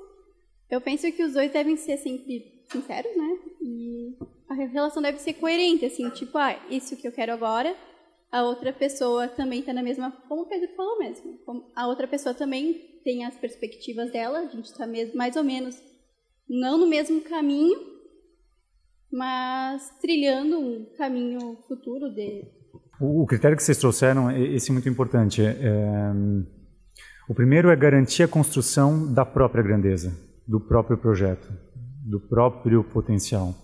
S5: eu penso que os dois devem ser sempre sinceros, né? E a relação deve ser coerente, assim, tipo, ah, isso que eu quero agora, a outra pessoa também está na mesma, como o Pedro falou mesmo, a outra pessoa também tem as perspectivas dela, a gente está mais ou menos não no mesmo caminho, mas trilhando um caminho futuro de.
S1: O, critério que vocês trouxeram, esse é muito importante. É, é, o primeiro é garantir a construção da própria grandeza, do próprio projeto, do próprio potencial.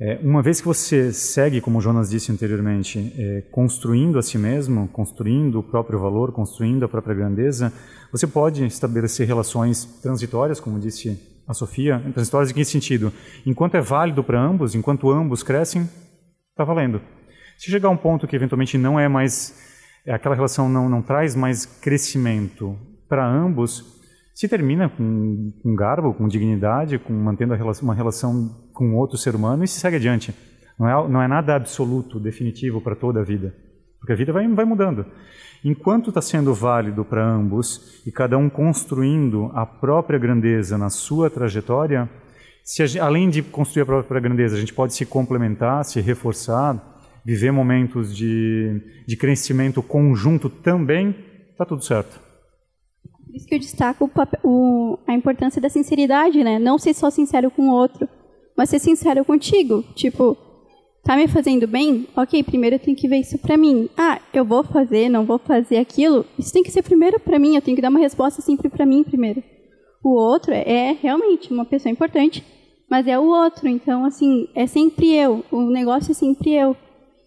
S1: É, uma vez que você segue, como Jonas disse anteriormente, é, construindo a si mesmo, construindo o próprio valor, construindo a própria grandeza, você pode estabelecer relações transitórias, como disse a Sofia. Transitórias em que sentido? Enquanto é válido para ambos, enquanto ambos crescem, está valendo. Se chegar a um ponto que eventualmente não é mais aquela relação não, não traz mais crescimento para ambos, se termina com, com garbo, com dignidade, com mantendo relação, uma relação com outro ser humano e se segue adiante. Não é, não é nada absoluto, definitivo para toda a vida, porque a vida vai, vai mudando. Enquanto está sendo válido para ambos e cada um construindo a própria grandeza na sua trajetória, se além de construir a própria grandeza, a gente pode se complementar, se reforçar, viver momentos de, de crescimento conjunto também, está tudo certo.
S9: Por isso que eu destaco o, o, a importância da sinceridade, né? Não ser só sincero com o outro, mas ser sincero contigo. Tipo, tá me fazendo bem? Ok, primeiro eu tenho que ver isso para mim. Ah, eu vou fazer, não vou fazer aquilo. Isso tem que ser primeiro para mim. Eu tenho que dar uma resposta sempre para mim primeiro. O outro é, é realmente uma pessoa importante, mas é o outro. Então, assim, é sempre eu. O negócio é sempre eu.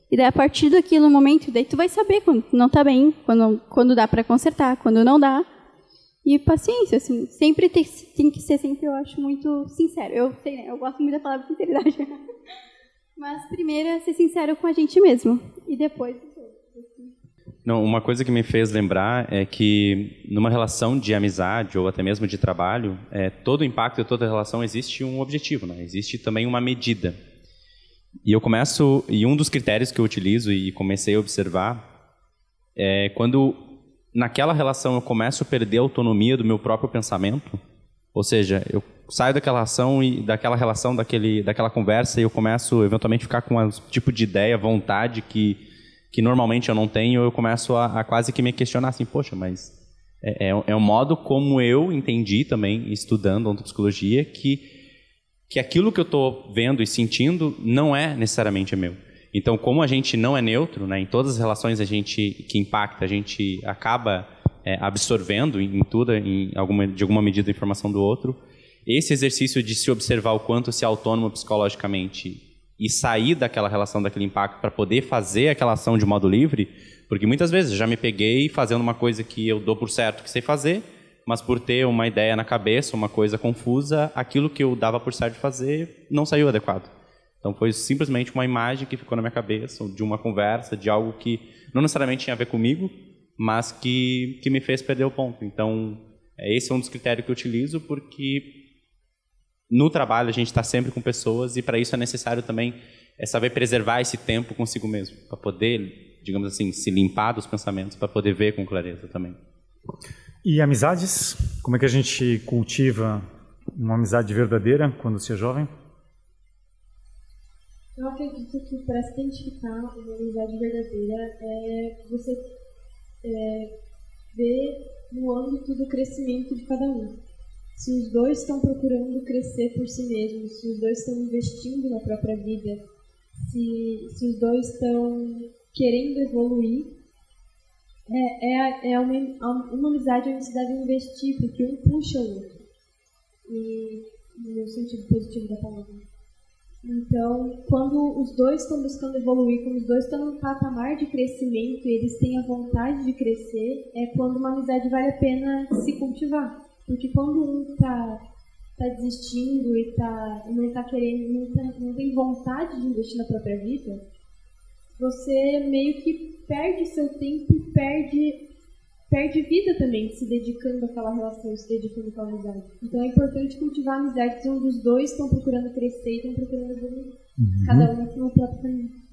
S9: E daí, a partir daquilo momento, daí tu vai saber quando não tá bem, quando, quando dá para consertar, quando não dá. E paciência, assim, sempre tem, tem que ser sempre, eu acho, muito sincero. Eu sei, né? Eu gosto muito da palavra sinceridade. (laughs) Mas primeiro é ser sincero com a gente mesmo. E depois
S3: não, uma coisa que me fez lembrar é que numa relação de amizade ou até mesmo de trabalho, é, todo impacto toda relação existe um objetivo, né? existe também uma medida. E eu começo, e um dos critérios que eu utilizo e comecei a observar é quando naquela relação eu começo a perder a autonomia do meu próprio pensamento, ou seja, eu saio daquela relação e daquela relação, daquele, daquela conversa e eu começo eventualmente ficar com um tipo de ideia, vontade que que normalmente eu não tenho, eu começo a, a quase que me questionar assim, poxa, mas é, é, é o modo como eu entendi também, estudando ontopsicologia, que, que aquilo que eu estou vendo e sentindo não é necessariamente meu. Então, como a gente não é neutro, né, em todas as relações a gente que impacta, a gente acaba é, absorvendo em, tudo, em alguma, de alguma medida, a informação do outro. Esse exercício de se observar o quanto se é autônomo psicologicamente e sair daquela relação, daquele impacto, para poder fazer aquela ação de modo livre, porque muitas vezes eu já me peguei fazendo uma coisa que eu dou por certo que sei fazer, mas por ter uma ideia na cabeça, uma coisa confusa, aquilo que eu dava por certo fazer não saiu adequado. Então foi simplesmente uma imagem que ficou na minha cabeça, de uma conversa, de algo que não necessariamente tinha a ver comigo, mas que, que me fez perder o ponto. Então, esse é um dos critérios que eu utilizo, porque no trabalho a gente está sempre com pessoas e para isso é necessário também é saber preservar esse tempo consigo mesmo, para poder, digamos assim, se limpar dos pensamentos, para poder ver com clareza também.
S1: E amizades? Como é que a gente cultiva uma amizade verdadeira quando se é jovem?
S2: Eu acredito que para se identificar uma amizade verdadeira é você é, ver no âmbito do crescimento de cada um se os dois estão procurando crescer por si mesmos, se os dois estão investindo na própria vida, se, se os dois estão querendo evoluir, é, é, é uma, uma amizade onde se deve investir, porque um puxa o outro. E, no sentido positivo da palavra. Então, quando os dois estão buscando evoluir, quando os dois estão num patamar de crescimento e eles têm a vontade de crescer, é quando uma amizade vale a pena se cultivar. Porque quando um tá, tá desistindo e tá, não tá querendo, não, tá, não tem vontade de investir na própria vida, você meio que perde seu tempo e perde, perde vida também, se dedicando àquela relação, se dedicando àquela amizade. Então é importante cultivar amizades onde os dois estão procurando crescer e estão procurando evoluir. Uhum. Cada um no próprio caminho.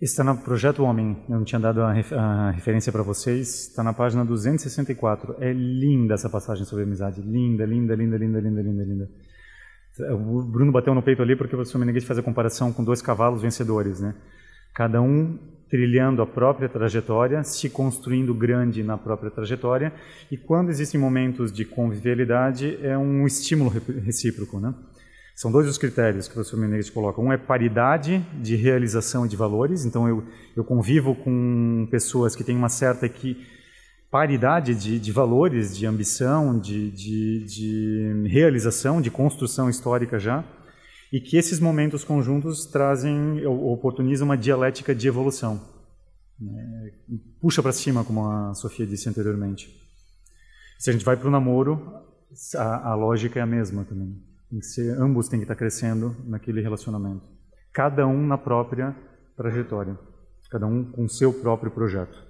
S1: Está no Projeto Homem, eu não tinha dado a, referência para vocês, está na página 264. É linda essa passagem sobre amizade, linda, linda, linda, linda, linda, linda, linda. O Bruno bateu no peito ali porque o professor Meneghetti faz a comparação com dois cavalos vencedores, né? Cada um trilhando a própria trajetória, se construindo grande na própria trajetória, e quando existem momentos de convivialidade, é um estímulo recíproco, né? São dois os critérios que o professor Menezes coloca. Um é paridade de realização de valores. Então, eu, eu convivo com pessoas que têm uma certa aqui, paridade de, de valores, de ambição, de, de, de realização, de construção histórica já, e que esses momentos conjuntos trazem, oportunizam uma dialética de evolução. Né? Puxa para cima, como a Sofia disse anteriormente. Se a gente vai para o namoro, a, a lógica é a mesma também. Ser, ambos têm que estar crescendo naquele relacionamento. Cada um na própria trajetória. cada um com seu próprio projeto.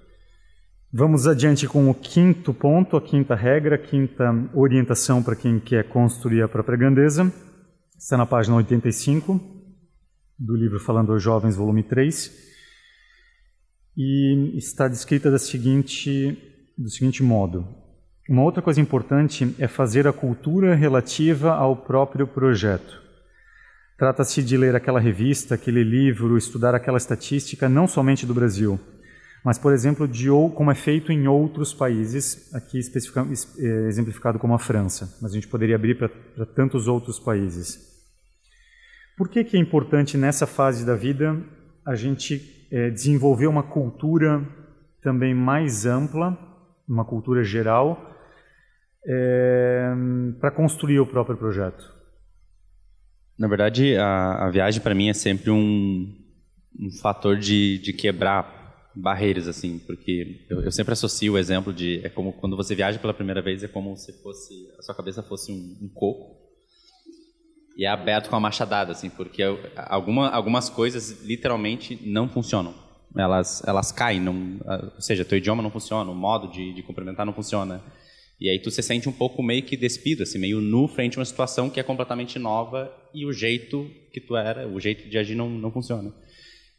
S1: Vamos adiante com o quinto ponto, a quinta regra, a quinta orientação para quem quer construir a própria grandeza. Está na página 85 do livro Falando aos Jovens, volume 3. E está descrita da seguinte, do seguinte modo: Uma outra coisa importante é fazer a cultura relativa ao próprio projeto. Trata-se de ler aquela revista, aquele livro, estudar aquela estatística, não somente do Brasil mas, por exemplo, de como é feito em outros países, aqui é, exemplificado como a França, mas a gente poderia abrir para tantos outros países. Por que, que é importante nessa fase da vida a gente é, desenvolver uma cultura também mais ampla, uma cultura geral, é, para construir o próprio projeto?
S3: Na verdade, a, a viagem para mim é sempre um, um fator de, de quebrar barreiras assim, porque eu, eu, sempre associo o exemplo de é como quando você viaja pela primeira vez é como se fosse a sua cabeça fosse um, um coco e é aberto com a machadada assim, porque alguma, algumas coisas literalmente não funcionam. Elas elas caem, não, ou seja, teu idioma não funciona, o modo de, de cumprimentar não funciona. E aí tu se sente um pouco meio que despido, assim, meio nu frente a uma situação que é completamente nova e o jeito que tu era, o jeito de agir não, não funciona.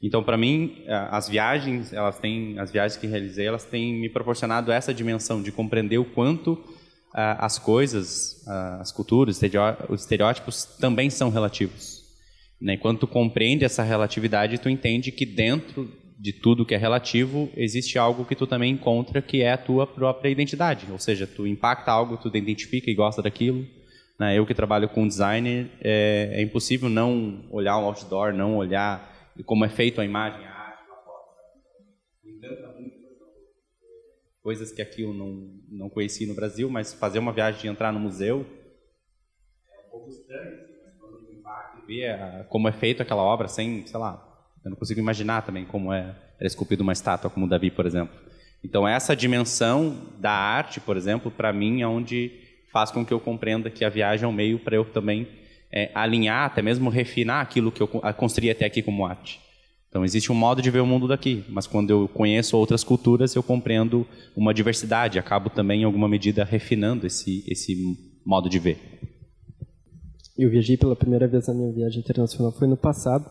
S3: Então, para mim, as viagens, elas têm, as viagens que realizei, elas têm me proporcionado essa dimensão de compreender o quanto as coisas, as culturas, os estereótipos também são relativos. Né? Quando tu compreende essa relatividade, tu entende que dentro de tudo que é relativo existe algo que tu também encontra que é a tua própria identidade. Ou seja, tu impacta algo, tu identifica e gosta daquilo. Né? Eu que trabalho com design, é, é impossível não olhar um outdoor, não olhar como é feito a imagem, Coisas que aqui eu não, não conheci no Brasil, mas fazer uma viagem de entrar no museu é um pouco estranho, assim, mas quando impacta e ver como é feito aquela obra sem, sei lá, eu não consigo imaginar também como é, era esculpido uma estátua como o Davi, por exemplo. Então, essa dimensão da arte, por exemplo, para mim é onde faz com que eu compreenda que a viagem é um meio para eu também é, alinhar, até mesmo refinar aquilo que eu construí até aqui como arte. Então existe um modo de ver o mundo daqui, mas quando eu conheço outras culturas, eu compreendo uma diversidade, acabo também em alguma medida refinando esse esse modo de ver.
S6: Eu viajei pela primeira vez na minha viagem internacional foi no passado.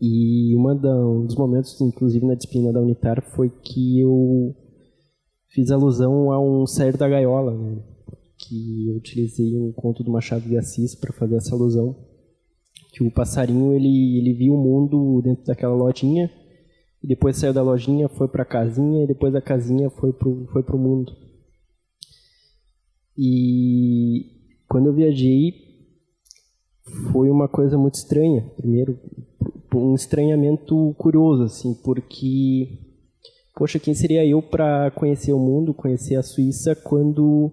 S6: E da, um dos momentos, inclusive na disciplina da Unitar, foi que eu fiz alusão a um sair da gaiola, né? que eu utilizei um conto do Machado de Assis para fazer essa alusão, que o passarinho ele ele viu o mundo dentro daquela lojinha e depois saiu da lojinha, foi para a casinha e depois da casinha foi pro foi pro mundo. E quando eu viajei foi uma coisa muito estranha. Primeiro, um estranhamento curioso assim, porque poxa, quem seria eu para conhecer o mundo, conhecer a Suíça quando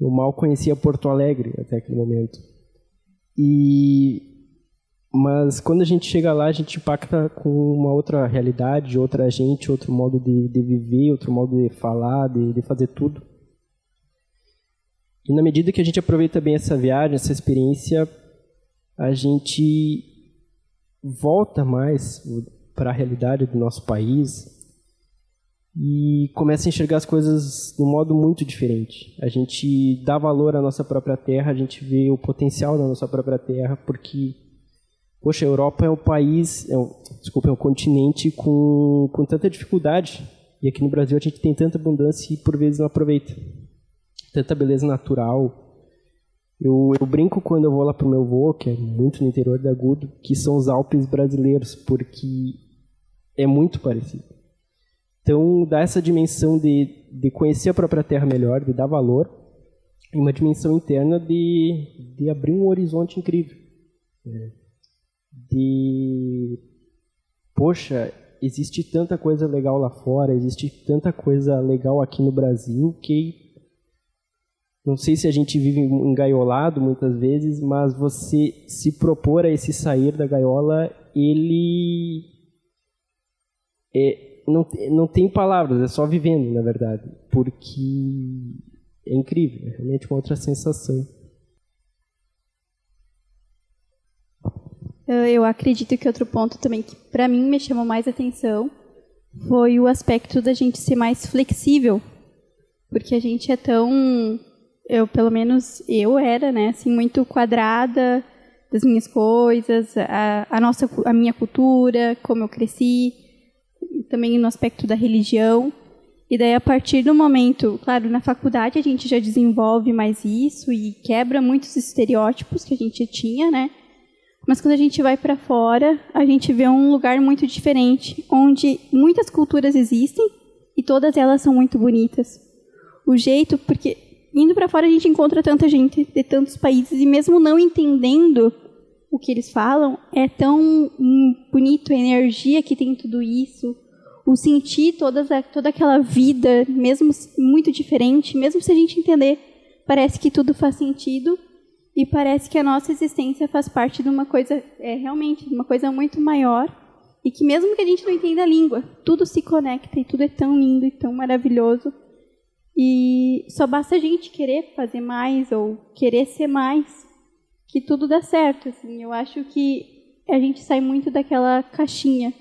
S6: eu mal conhecia Porto Alegre até aquele momento. E mas quando a gente chega lá, a gente impacta com uma outra realidade, outra gente, outro modo de, de viver, outro modo de falar, de, de fazer tudo. E na medida que a gente aproveita bem essa viagem, essa experiência, a gente volta mais para a realidade do nosso país, e começa a enxergar as coisas de um modo muito diferente. A gente dá valor à nossa própria terra, a gente vê o potencial da nossa própria terra, porque, poxa, a Europa é um país, é um, desculpa, é um continente com, com tanta dificuldade. E aqui no Brasil a gente tem tanta abundância e por vezes não aproveita. Tanta beleza natural. Eu, eu brinco quando eu vou lá para o meu voo, que é muito no interior da Agudo, que são os Alpes brasileiros, porque é muito parecido. Então, dá essa dimensão de, de conhecer a própria terra melhor, de dar valor, e uma dimensão interna de, de abrir um horizonte incrível. De, poxa, existe tanta coisa legal lá fora, existe tanta coisa legal aqui no Brasil que não sei se a gente vive engaiolado muitas vezes, mas você se propor a esse sair da gaiola, ele é, não, não tem palavras, é só vivendo, na verdade, porque é incrível, é realmente uma outra sensação.
S5: eu acredito que outro ponto também que para mim me chamou mais atenção foi o aspecto da gente ser mais flexível, porque a gente é tão, eu pelo menos eu era, né, assim muito quadrada das minhas coisas, a, a nossa, a minha cultura, como eu cresci, também no aspecto da religião. E daí, a partir do momento, claro, na faculdade a gente já desenvolve mais isso e quebra muitos estereótipos que a gente tinha, né? Mas quando a gente vai para fora, a gente vê um lugar muito diferente, onde muitas culturas existem e todas elas são muito bonitas. O jeito, porque indo para fora a gente encontra tanta gente de tantos países e mesmo não entendendo o que eles falam, é tão bonito a energia que tem tudo isso o sentir toda, toda aquela vida, mesmo muito diferente, mesmo se a gente entender, parece que tudo faz sentido e parece que a nossa existência faz parte de uma coisa, é realmente, uma coisa muito maior e que mesmo que a gente não entenda a língua, tudo se conecta e tudo é tão lindo e tão maravilhoso. E só basta a gente querer fazer mais ou querer ser mais, que tudo dá certo. Assim. Eu acho que a gente sai muito daquela caixinha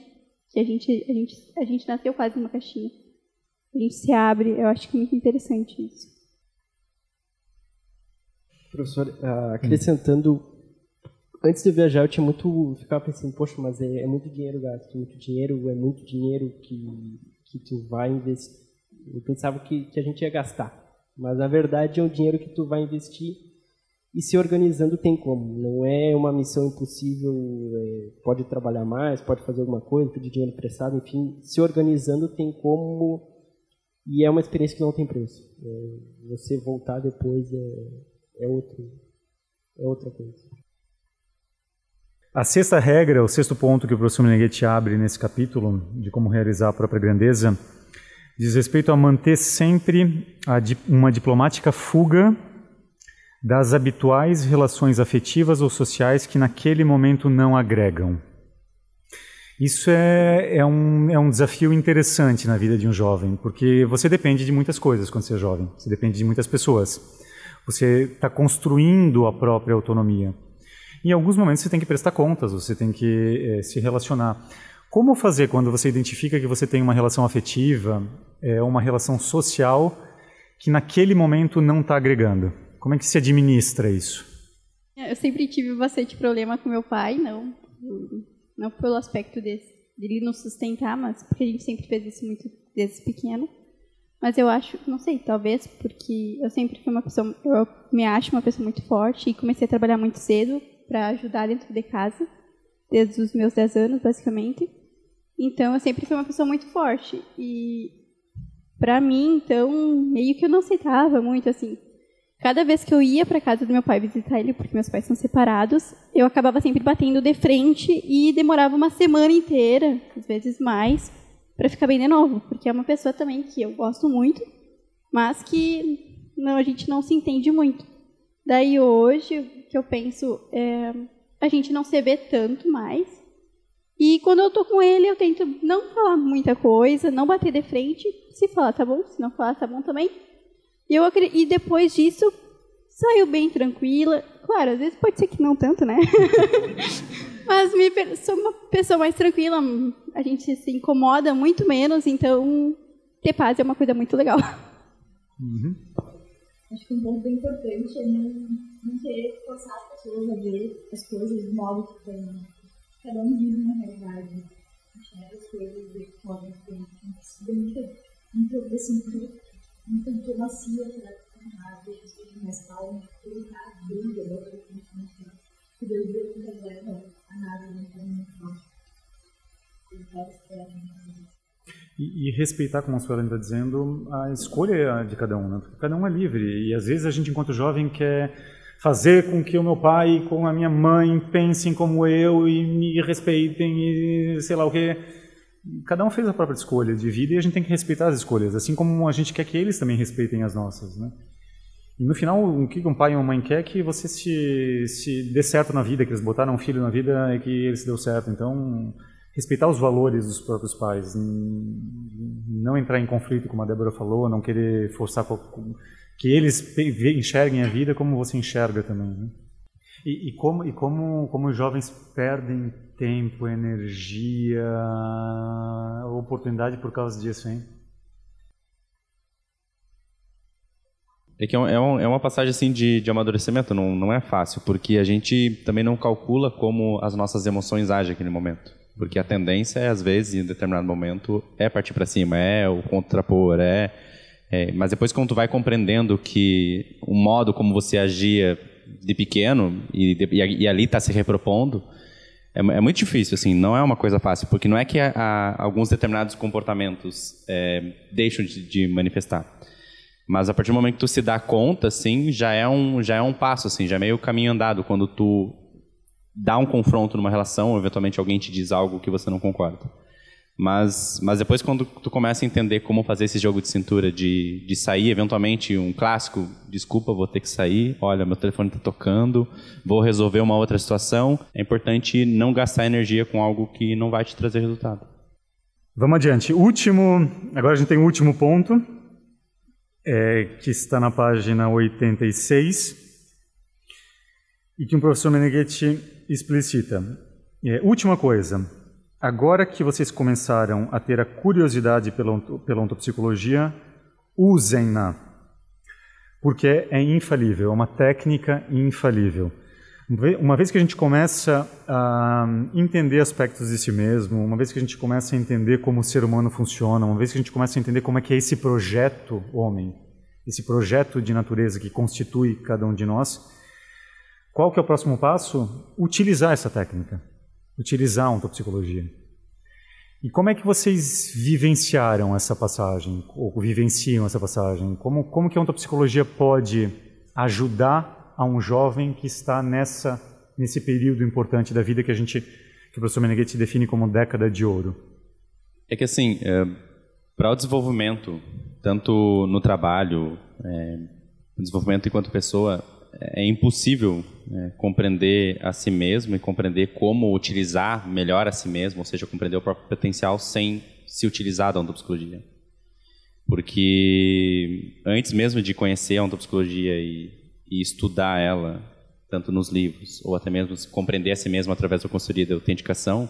S5: que a gente, a gente, a gente nasceu quase numa caixinha. A gente se abre, eu acho que é muito interessante isso.
S6: Professor, uh, acrescentando, antes de viajar eu tinha muito, ficava pensando, poxa, mas é, é muito dinheiro gasto, muito dinheiro, é muito dinheiro que, que tu vai investir. Eu pensava que, que a gente ia gastar, mas na verdade é um dinheiro que tu vai investir e se organizando tem como. Não é uma missão impossível, é, pode trabalhar mais, pode fazer alguma coisa, pedir dinheiro emprestado, enfim, se organizando tem como. E é uma experiência que não tem preço. É, você voltar depois é, é, outro, é outra coisa.
S1: A sexta regra, o sexto ponto que o professor Meneghetti abre nesse capítulo, de como realizar a própria grandeza, diz respeito a manter sempre uma diplomática fuga das habituais relações afetivas ou sociais que naquele momento não agregam. Isso é, é, um, é um desafio interessante na vida de um jovem, porque você depende de muitas coisas quando você é jovem, você depende de muitas pessoas. Você está construindo a própria autonomia. Em alguns momentos você tem que prestar contas, você tem que é, se relacionar. Como fazer quando você identifica que você tem uma relação afetiva, é, uma relação social, que naquele momento não está agregando? Como é que se administra isso?
S5: Eu sempre tive bastante problema com meu pai, não, não pelo aspecto desse, dele nos sustentar, mas porque a gente sempre fez isso muito desde pequeno. Mas eu acho, não sei, talvez porque eu sempre fui uma pessoa, eu me acho uma pessoa muito forte e comecei a trabalhar muito cedo para ajudar dentro de casa, desde os meus 10 anos, basicamente. Então eu sempre fui uma pessoa muito forte e para mim, então, meio que eu não aceitava muito assim Cada vez que eu ia para casa do meu pai visitar ele, porque meus pais são separados, eu acabava sempre batendo de frente e demorava uma semana inteira, às vezes mais, para ficar bem de novo, porque é uma pessoa também que eu gosto muito, mas que não, a gente não se entende muito. Daí hoje, que eu penso é a gente não se vê tanto mais. E quando eu tô com ele, eu tento não falar muita coisa, não bater de frente. Se falar, tá bom. Se não falar, tá bom também. E, eu, e depois disso, saiu bem tranquila. Claro, às vezes pode ser que não tanto, né? (laughs) Mas me, sou uma pessoa mais tranquila, a gente se incomoda muito menos, então ter paz é uma coisa muito legal.
S8: Uhum. Acho que um ponto bem importante é não, não querer forçar as pessoas a ver as coisas do modo que tem. Cada um vive uma realidade. Enxerga as coisas de forma diferente. Então, muito, muito, assim, muito muita diplomacia para tentar ver as coisas mais calmas, evitar a briga da outra pessoa, que Deus deu que leva a nada não foi muito forte.
S1: E, e, respeitar, como a senhora está dizendo, a escolha de cada um, né? Porque cada um é livre. E às vezes a gente, enquanto jovem, quer fazer com que o meu pai com a minha mãe pensem como eu e me respeitem e sei lá o que cada um fez a própria escolha de vida e a gente tem que respeitar as escolhas, assim como a gente quer que eles também respeitem as nossas, né? E no final, o que um pai e uma mãe quer é que você se, se dê certo na vida, que eles botaram um filho na vida e que ele se deu certo. Então, respeitar os valores dos próprios pais, não entrar em conflito, como a Débora falou, não querer forçar que eles enxerguem a vida como você enxerga também. Né? E, e, como, e como, como os jovens perdem tempo, energia, oportunidade por causa disso, hein?
S3: É que é, um, é uma passagem assim de, de amadurecimento, não, não é fácil, porque a gente também não calcula como as nossas emoções agem naquele momento. Porque a tendência é, às vezes, em determinado momento, é partir para cima, é o contrapor, é, é, Mas depois, quando tu vai compreendendo que o modo como você agia de pequeno e, e, e ali está se repropondo, é, é, muito difícil, assim, não é uma coisa fácil, porque não é que a, a, alguns determinados comportamentos é, deixam de, de manifestar. Mas a partir do momento que tu se dá conta, assim, já é um, já é um passo, assim, já é meio caminho andado quando tu dá um confronto numa relação, eventualmente alguém te diz algo que você não concorda. Mas, mas depois quando tu começa a entender como fazer esse jogo de cintura, de, de sair, eventualmente um clássico, desculpa, vou ter que sair, olha, meu telefone está tocando, vou resolver uma outra situação, é importante não gastar energia com algo que não vai te trazer resultado.
S1: Vamos adiante. Último, agora a gente tem o último ponto, é, que está na página 86, e que o professor Meneghetti explicita. É, última coisa, agora que vocês começaram a ter a curiosidade pela, pela ontopsicologia, usem-na, porque é infalível, é uma técnica infalível. Uma vez que a gente começa a entender aspectos de si mesmo, uma vez que a gente começa a entender como o ser humano funciona, uma vez que a gente começa a entender como é que é esse projeto homem, esse projeto de natureza que constitui cada um de nós, qual que é o próximo passo? Utilizar essa técnica, utilizar a ontopsicologia. E como é que vocês vivenciaram essa passagem, ou vivenciam essa passagem? Como, como que a ontopsicologia pode ajudar a um jovem que está nessa nesse período importante da vida que a gente que o professor Meneghetti define como década de ouro?
S3: É que assim, é, para o desenvolvimento, tanto no trabalho, é, desenvolvimento enquanto pessoa, é impossível é, compreender a si mesmo e compreender como utilizar melhor a si mesmo, ou seja, compreender o próprio potencial sem se utilizar da ontopsicologia. Porque antes mesmo de conhecer a ontopsicologia e e estudar ela, tanto nos livros, ou até mesmo compreender a si mesmo através da consultoria de autenticação,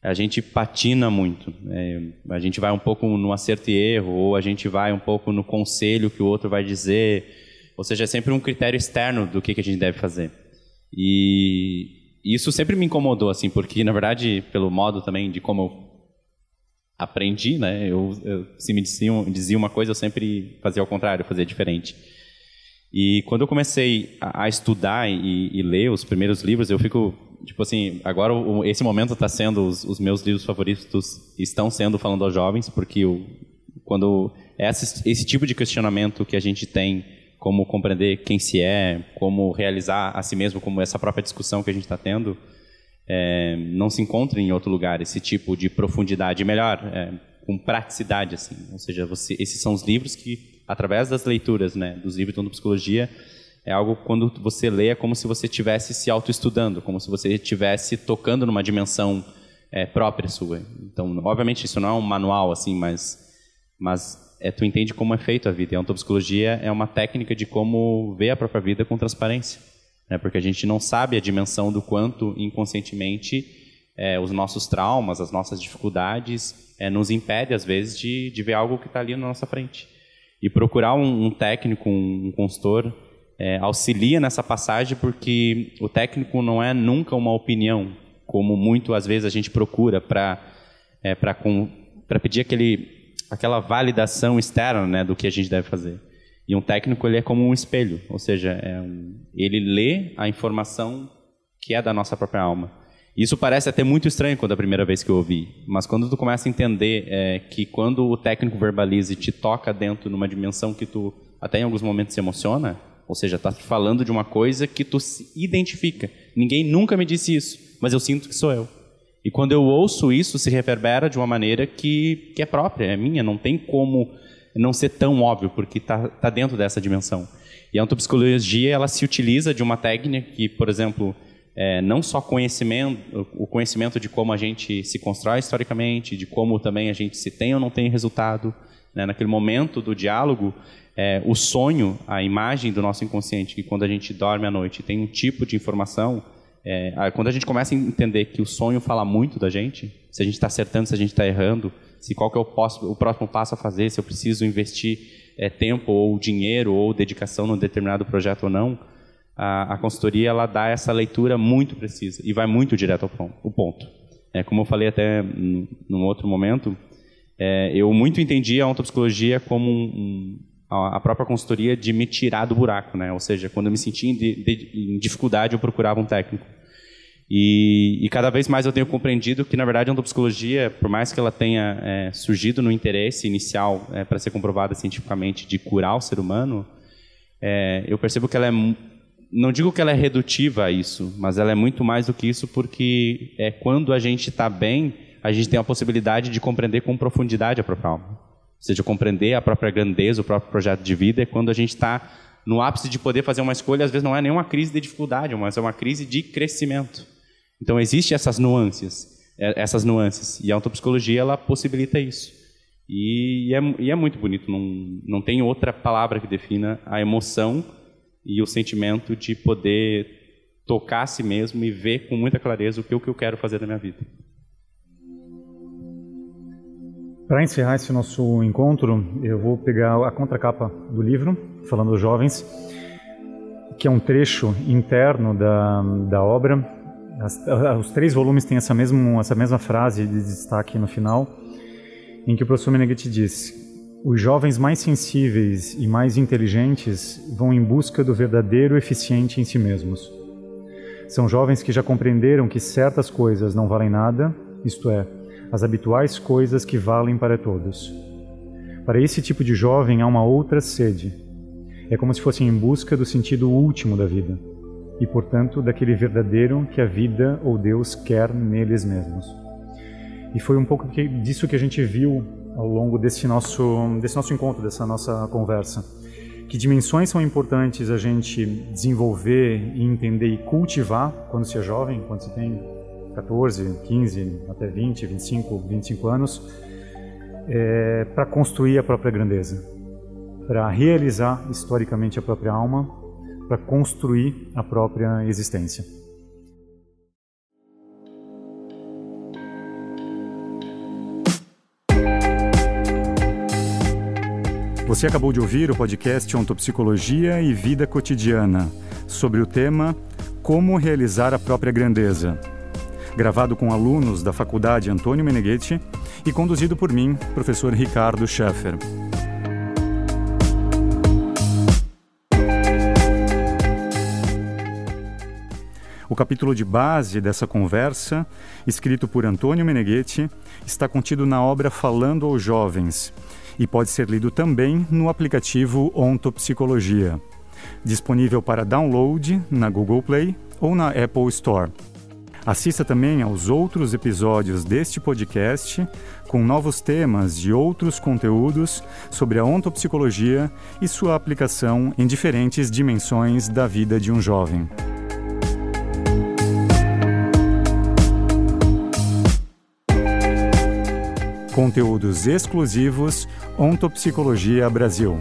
S3: a gente patina muito. Né? A gente vai um pouco no acerto e erro, ou a gente vai um pouco no conselho que o outro vai dizer. Ou seja, é sempre um critério externo do que, que a gente deve fazer. E isso sempre me incomodou, assim, porque, na verdade, pelo modo também de como eu aprendi, né? Eu, eu se me diziam, dizia uma coisa, eu sempre fazia ao contrário, fazia diferente. E quando eu comecei a, a estudar e, e, ler os primeiros livros, eu fico tipo assim, agora o, esse momento está sendo os, os, meus livros favoritos estão sendo falando aos jovens, porque o, quando esse, esse tipo de questionamento que a gente tem, como compreender quem se é, como realizar a si mesmo, como essa própria discussão que a gente está tendo, é, não se encontra em outro lugar esse tipo de profundidade, melhor, é, com praticidade assim. Ou seja, você, esses são os livros que através das leituras, né, dos livros de psicologia, é algo quando você lê é como se você estivesse se autoestudando, como se você estivesse tocando numa dimensão é, própria sua. Então, obviamente, isso não é um manual assim, mas mas é, tu entende como é feito a vida. E a ontopsicologia é uma técnica de como ver a própria vida com transparência, né? Porque a gente não sabe a dimensão do quanto inconscientemente é, os nossos traumas, as nossas dificuldades, é, nos impede às vezes de, de ver algo que está ali na nossa frente. E procurar um, um técnico, um, um consultor, é, auxilia nessa passagem porque o técnico não é nunca uma opinião, como muito às vezes a gente procura para é, para pedir aquele, aquela validação externa né, do que a gente deve fazer. E um técnico ele é como um espelho, ou seja, é um, ele lê a informação que é da nossa própria alma. Isso parece até muito estranho quando é a primeira vez que eu ouvi, mas quando tu começa a entender é, que quando o técnico verbaliza e te toca dentro numa dimensão que tu até em alguns momentos se emociona, ou seja, está falando de uma coisa que tu se identifica. Ninguém nunca me disse isso, mas eu sinto que sou eu. E quando eu ouço isso, se reverbera de uma maneira que, que é própria, é minha, não tem como não ser tão óbvio, porque está tá dentro dessa dimensão. E a antropsicologia, ela se utiliza de uma técnica que, por exemplo, é, não só conhecimento, o conhecimento de como a gente se constrói historicamente, de como também a gente se tem ou não tem resultado, Né? Naquele momento do diálogo, é, o sonho, a imagem do nosso inconsciente, que quando a gente dorme à noite tem um tipo de informação, é, quando a gente começa a entender que o sonho fala muito da gente, se a gente está acertando, se a gente está errando, se qual que é o, o, próximo passo a fazer, se eu preciso investir é, tempo ou dinheiro ou dedicação num determinado projeto ou não, a, a consultoria ela dá essa leitura muito precisa e vai muito direto ao ponto. É, como eu falei até num outro momento, é, eu muito entendi a ontopsicologia como um, a própria consultoria de me tirar do buraco, né? Ou seja, quando eu me sentia em, de, em dificuldade, eu procurava um técnico. E, e, cada vez mais eu tenho compreendido que, na verdade, a ontopsicologia, por mais que ela tenha é, surgido no interesse inicial é, para ser comprovada cientificamente de curar o ser humano, é, eu percebo que ela é não digo que ela é redutiva a isso, mas ela é muito mais do que isso porque é quando a gente está bem, a gente tem a possibilidade de compreender com profundidade a própria alma. Seja, compreender a própria grandeza, o próprio projeto de vida, é quando a gente está no ápice de poder fazer uma escolha, às vezes não é nenhuma crise de dificuldade, mas é uma crise de crescimento. Então, existem essas nuances, é, essas nuances, e a ontopsicologia, ela possibilita isso. E é, e é muito bonito, não, não tem outra palavra que defina a emoção e o sentimento de poder tocar a si mesmo e ver com muita clareza o que, o que eu quero fazer na minha vida.
S1: Para encerrar esse nosso encontro, eu vou pegar a contracapa do livro, falando dos jovens, que é um trecho interno da, da obra. As, os três volumes têm essa mesma, essa mesma frase de destaque no final, em que o professor Meneghetti diz: Os jovens mais sensíveis e mais inteligentes vão em busca do verdadeiro eficiente em si mesmos. São jovens que já compreenderam que certas coisas não valem nada, isto é, as habituais coisas que valem para todos. Para esse tipo de jovem há uma outra sede. É como se fossem em busca do sentido último da vida e, portanto, daquele verdadeiro que a vida ou Deus quer neles mesmos. E foi um pouco disso que a gente viu ao longo desse nosso, desse nosso encontro, dessa nossa conversa. Que dimensões são importantes a gente desenvolver e entender e cultivar quando se é jovem, quando se tem 14, 15, até 20, 25, 25 anos, é, para construir a própria grandeza, para realizar historicamente a própria alma, para construir a própria existência. Você acabou de ouvir o podcast Ontopsicologia e Vida Cotidiana, sobre o tema Como realizar a própria grandeza gravado com alunos da Faculdade Antônio Meneghetti e conduzido por mim, professor Ricardo Scheffer. O capítulo de base dessa conversa, escrito por Antônio Meneghetti, está contido na obra Falando aos Jovens e pode ser lido também no aplicativo Ontopsicologia, disponível para download na Google Play ou na Apple Store. Assista também aos outros episódios deste podcast com novos temas de outros conteúdos sobre a ontopsicologia e sua aplicação em diferentes dimensões da vida de um jovem. Conteúdos exclusivos Ontopsicologia Brasil.